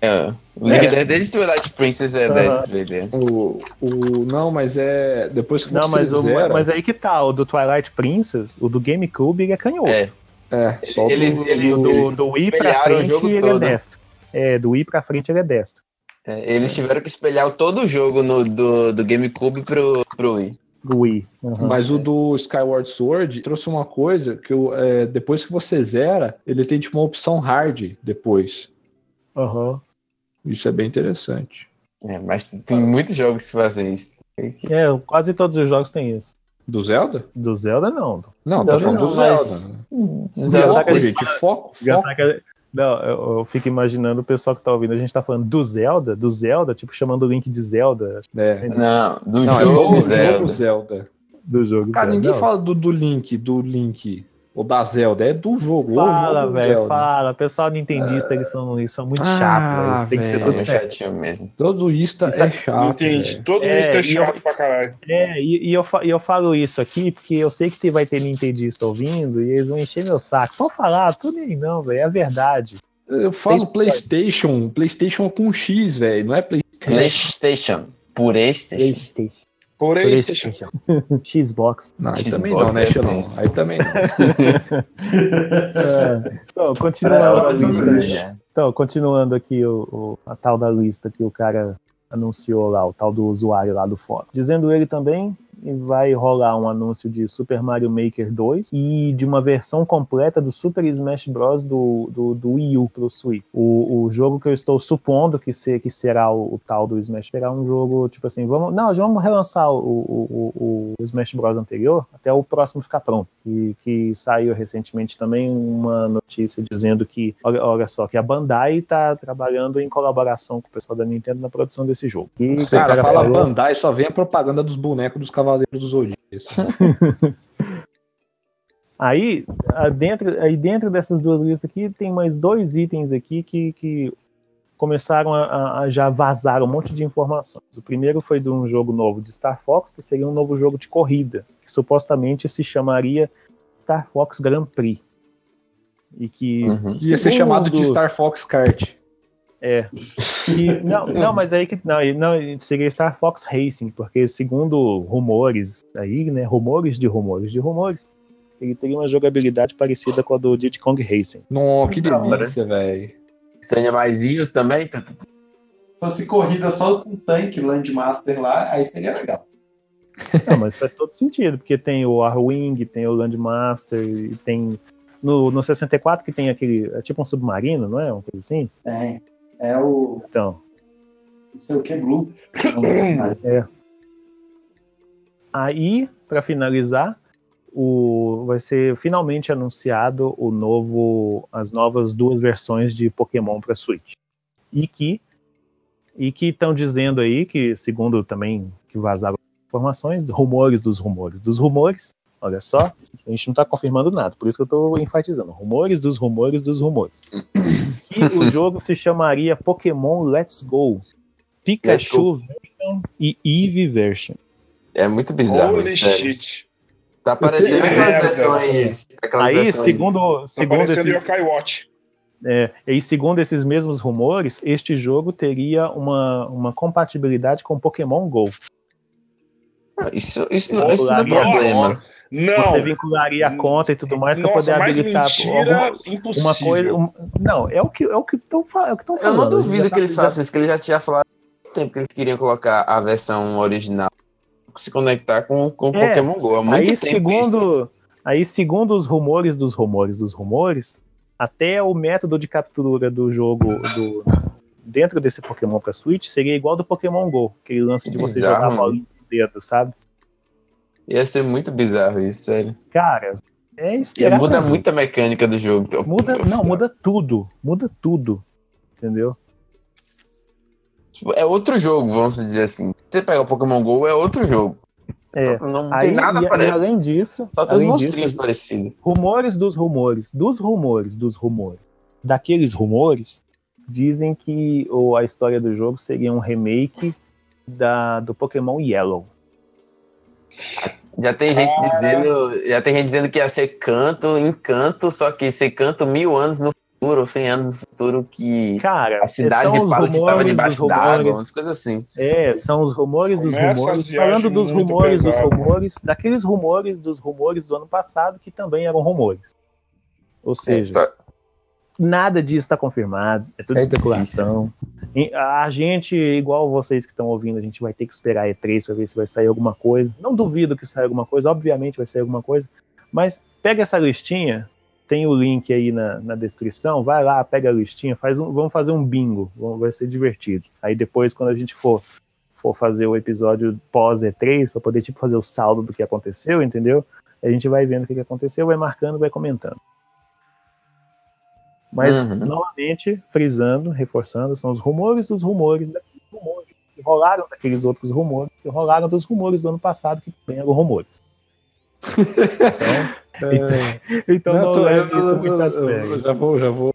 É. O é. desde Twilight Princess é Aham. 10 3D. O, o, não, mas é. Depois que Não, você mas, o, mas aí que tá, o do Twilight Princess, o do GameCube, ele é canhoto. É. é, só do- Eles- E eles- o do, do Wii pra frente, ele todo. é destro. É, do Wii pra frente, ele é destro. É, Eles tiveram que espelhar todo o jogo no, do, do GameCube pro, pro Wii. Do Wii. Uhum. Mas o do Skyward Sword trouxe uma coisa que eu, é, depois que você zera, ele tem tipo uma opção hard depois. Uhum. Isso é bem interessante. É, mas tem muitos jogos que fazem isso. É, quase todos os jogos têm isso. Do Zelda? Do Zelda, não. Não, tá Zelda falando do não, mas- Zelda. Zelda, Foco, gente, foco, foco. Não, eu, eu fico imaginando o pessoal que tá ouvindo. A gente tá falando do Zelda, do Zelda, tipo, chamando o Link de Zelda É. Não, do Não, é jogo novo, Zelda. Zelda. do jogo. Cara, Zelda. ninguém Não, fala do, do Link, do Link, ou da Zelda, é do jogo. o Fala, jogo velho, Zelda. fala. O pessoal nintendista, eles são, eles são muito Ah, chatos, velho. Eles têm que ser tudo É mesmo. Todo Isso é chato. Entendi. velho. Todo É, isso é e eu- chato pra caralho. É, e, e eu, e eu falo isso aqui porque eu sei que te- vai ter Nintendista ouvindo e eles vão encher meu saco. Pode falar, tudo nem não, velho. É a verdade. Eu falo Sempre PlayStation, PlayStation com X, velho, não é PlayStation. PlayStation. Por este. PlayStation. Por aí, PlayStation. Xbox. Não, aí também não, né, é Xelão? Aí também não. É. Então, continuando, Parece a outra lista. coisa. É. então, continuando aqui o, o- a tal da lista que o cara anunciou lá, o tal do usuário lá do fórum. Dizendo ele também vai rolar um anúncio de Super Mario Maker 2 e de uma versão completa do Super Smash Bros. do, do, do Wii U pro Switch. O, o jogo que eu estou supondo que, ser, que será o, o tal do Smash será um jogo, tipo assim, vamos, não, já vamos relançar o, o, o, Smash Bros. anterior até o próximo ficar pronto. E que saiu recentemente também uma notícia dizendo que, olha, olha só, que a Bandai está trabalhando em colaboração com o pessoal da Nintendo na produção desse jogo. E, Cara, cara, fala falou- Bandai, só vem a propaganda dos bonecos dos Cavaleiros dos Zodíaco. Aí, dentro, aí dentro dessas duas listas aqui, tem mais dois itens aqui que, que começaram a, a- já vazar um monte de informações. O primeiro foi de um jogo novo de Star Fox, que seria um novo jogo de corrida, que supostamente se chamaria Star Fox Grand Prix. E que. Uhum. Ia ser chamado de Star Fox Kart. É. E- não, não, mas aí que. Não, não, seria Star Fox Racing, porque segundo rumores aí, né? Rumores de rumores de rumores, ele teria uma jogabilidade parecida com a do Diddy Kong Racing. Nossa, que hora. delícia, velho. São animaizinhos também? Tu- tu- Se fosse corrida só com tanque Landmaster lá, aí seria legal. Não, mas faz todo sentido, porque tem o Arwing, tem o Landmaster, e tem. No, no 64 que tem aquele. É tipo um submarino, não é? Uma coisa assim? Tem. É o. Então. Não sei o que, Blue. Aí, para finalizar, o, vai ser finalmente anunciado o novo, as novas duas versões de Pokémon para Switch. E que e que estão dizendo aí que, segundo também que vazaram informações, rumores dos rumores dos rumores. Olha só, a gente não está confirmando nada, por isso que eu estou enfatizando. Rumores dos rumores dos rumores. Que o jogo se chamaria Pokémon Let's Go. Pikachu Version e Eevee Version. É muito bizarro. Holy sério. shit. Tá parecendo É, aquelas é, versões. Aquelas Aí, versões segundo, Tá segundo parecendo esse, Yokai Watch. É, e segundo esses mesmos rumores, este jogo teria uma, uma compatibilidade com Pokémon GO. Isso, isso, não, isso não é Nossa. problema. Não. Você vincularia a conta e tudo mais para poder habilitar mentira alguma, impossível. uma coisa. um- não, é o que é o que estão é o que tão Eu falando. não duvido que eles tá- façam isso, que eles já tinham falado há muito tempo que eles queriam colocar a versão original se conectar com, com É, Pokémon GO. Há muito Aí tempo isso. segundo, aí segundo os rumores dos rumores dos rumores, até o método de captura do jogo do dentro desse Pokémon para Switch seria igual do Pokémon Go, aquele lance de você Bizarro, jogar a bolinha dedo, sabe? Ia ser muito bizarro isso, sério. Cara, é isso. Ia muda muito a mecânica do jogo. Então, Muda, não, muda tudo, muda tudo, entendeu? Tipo, é outro jogo, vamos dizer assim. Você pega o Pokémon GO, é outro jogo. É. Não Aí, tem nada e, e para além disso, Só tem os monstrinhos parecidos. rumores dos rumores, dos rumores, dos rumores, daqueles rumores, dizem que ou a história do jogo seria um remake da, do Pokémon Yellow. Já tem gente dizendo, já tem gente dizendo que ia ser canto, encanto, só que ser canto mil anos no futuro, ou cem anos no futuro, que Cara, a cidade de Pallet estava debaixo dos d'água, rumores. umas coisas assim. É, são os rumores dos Começa rumores, falando dos rumores dos pesado. rumores, daqueles rumores dos rumores do ano passado que também eram rumores. Ou É, seja, só- nada disso está confirmado, é tudo É especulação. E A gente, igual vocês que estão ouvindo, a gente vai ter que esperar a E3 para ver se vai sair alguma coisa. Não duvido que saia alguma coisa, obviamente vai sair alguma coisa, mas pega essa listinha, tem o link aí na, na descrição, vai lá, pega a listinha, faz um, vamos fazer um bingo, vai ser divertido. Aí depois, quando a gente for, for fazer o episódio pós E3, para poder tipo, fazer o saldo do que aconteceu, entendeu? A gente vai vendo o que aconteceu, vai marcando, vai comentando. Mas, Uhum. novamente, frisando, reforçando, são os rumores dos rumores daqueles rumores que rolaram daqueles outros rumores, que rolaram dos rumores do ano passado, que também eram rumores. Então, então não, tô- leve eu- isso eu- muito a sério. já vou, já vou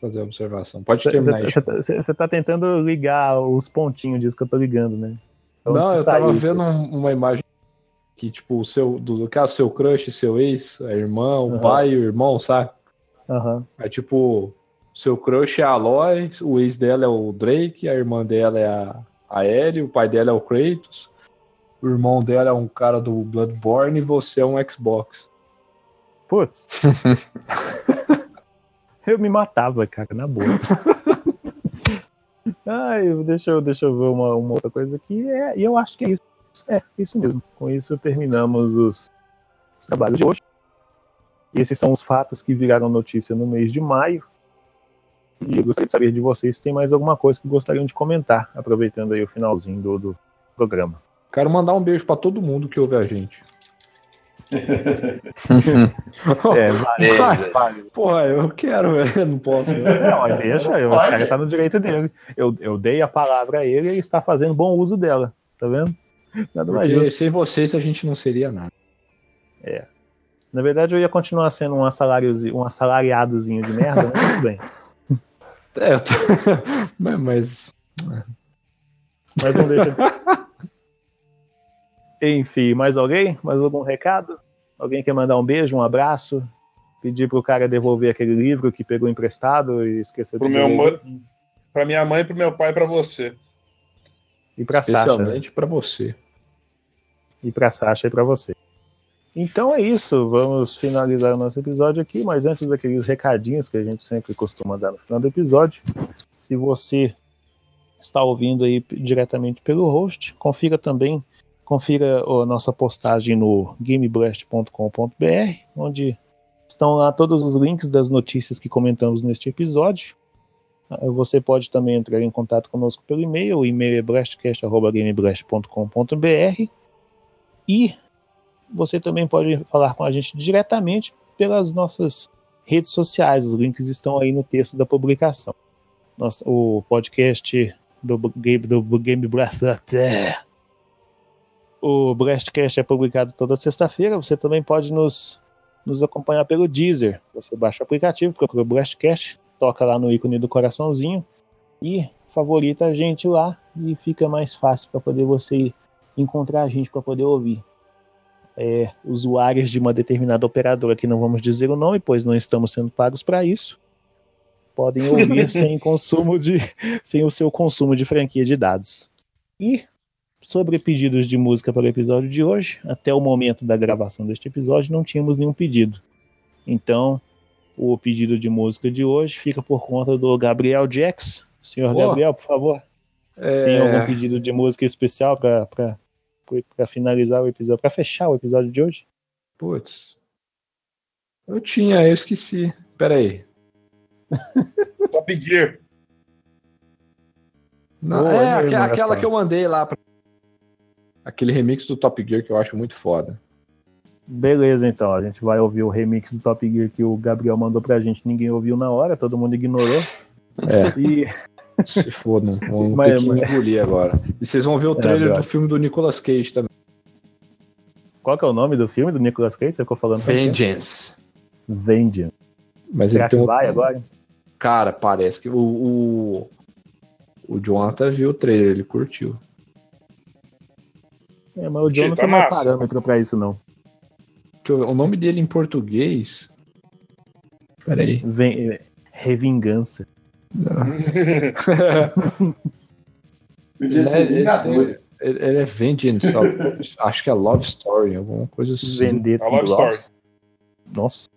fazer a observação. Pode terminar aí. Você tá, você- você tá tentando ligar os pontinhos disso que eu tô ligando, né? Onde Não, eu saiu tava isso? vendo um- uma imagem que, tipo, o seu, do, caso, seu crush, seu ex, a irmã, o Aham. pai o irmão, sabe? Aham. É tipo, seu crush é a Aloy, o ex dela é o Drake, a irmã dela é a, a Ellie, o pai dela é o Kratos, o irmão dela é um cara do Bloodborne e você é um Xbox. Putz. eu me matava, cara, na boa. Ai, deixa eu, deixa eu ver uma, uma outra coisa aqui. É, e eu acho que é isso. É, isso mesmo. Com isso terminamos os, os trabalhos de hoje. Esses são os fatos que viraram notícia no mês de maio. E eu gostaria de saber de vocês se tem mais alguma coisa que gostariam de comentar, aproveitando aí o finalzinho do, do programa. Quero mandar um beijo pra todo mundo que ouve a gente. É, vale. Porra, eu quero, velho, não posso. Não, mas deixa, eu, o cara tá no direito dele. Eu, eu dei a palavra a ele e ele está fazendo bom uso dela. Tá vendo? Nada mais justo. sem vocês a gente não seria nada. Na verdade, eu ia continuar sendo um, um assalariadozinho de merda, mas tudo bem. É, eu tô- mas, mas Mas não deixa de ser. Enfim, mais alguém? Mais algum recado? Alguém quer mandar um beijo, um abraço? Pedir pro cara devolver aquele livro que pegou emprestado e esqueceu Pro de meu mãe, pra minha mãe, pro meu pai e pra você. E pra Sasha. né? especialmente pra você. e para Sasha e para você. Então é isso, vamos finalizar o nosso episódio aqui, mas antes daqueles recadinhos que a gente sempre costuma dar no final do episódio, se você está ouvindo aí diretamente pelo host, confira também, confira a nossa postagem no gameblast.com.br, onde estão lá todos os links das notícias que comentamos neste episódio. Você pode também entrar em contato conosco pelo e-mail, o e-mail é blastcast.gameblast.com.br e você também pode falar com a gente diretamente pelas nossas redes sociais. Os links estão aí no texto da publicação. Nossa, o podcast do Game, do Game. O Blastcast é publicado toda sexta-feira. Você também pode nos, nos acompanhar pelo Deezer. Você baixa o aplicativo, procura o Blastcast, toca lá no ícone do coraçãozinho e favorita a gente lá e fica mais fácil para poder você encontrar a gente para poder ouvir é, usuários de uma determinada operadora que não vamos dizer o nome, pois não estamos sendo pagos para isso. podem ouvir sem consumo de sem o seu consumo de franquia de dados. E sobre pedidos de música para o episódio de hoje, até o momento da gravação deste episódio não tínhamos nenhum pedido. Então, o pedido de música de hoje fica por conta do Gabriel Jax. Senhor. Gabriel, por favor, É, tem algum pedido de música especial para finalizar o episódio, para fechar o episódio de hoje? Putz. Eu tinha, eu esqueci. Pera aí. Top Gear. Não, Boa, é, mesmo, aquela essa. que eu mandei lá. Pra... Aquele remix do Top Gear que eu acho muito foda. Beleza, então. A gente vai ouvir o remix do Top Gear que o Gabriel mandou pra gente. Ninguém ouviu na hora, todo mundo ignorou. É, E se for, não vamos Mas- ter que mas- engolir agora. E vocês vão ver o É, trailer do verdade. filme do Nicolas Cage também. qual que é o nome do filme do Nicolas Cage? Você ficou falando? Vengeance. Vengeance. Mas Será ele que tem um... vai agora? Cara, parece que o, o, o Jonathan viu o trailer, ele curtiu. É, mas o John Tá não tem mais parâmetro pra isso, não. Deixa eu ver, O nome dele em português. Peraí. Vem, é, Revingança. Podia ser Ele- ele Vingadores. Ele, ele é Vengeance, acho que é Love Story, alguma coisa assim. Vendetta A Love. Story. Nossa.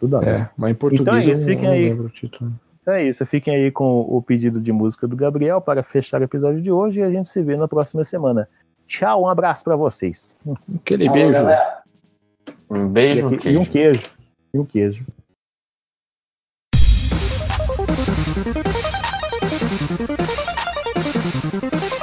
Tudo a ver. É, mas em português Então é isso, eu não, fiquem eu não aí. lembro o título. Então é isso. Fiquem aí com o pedido de música do Gabriel para fechar o episódio de hoje e a gente se vê na próxima semana. Tchau, um abraço pra vocês. Aquele beijo. galera. Um beijo, E, um aqui- e um queijo. queijo. E um queijo. Thank you.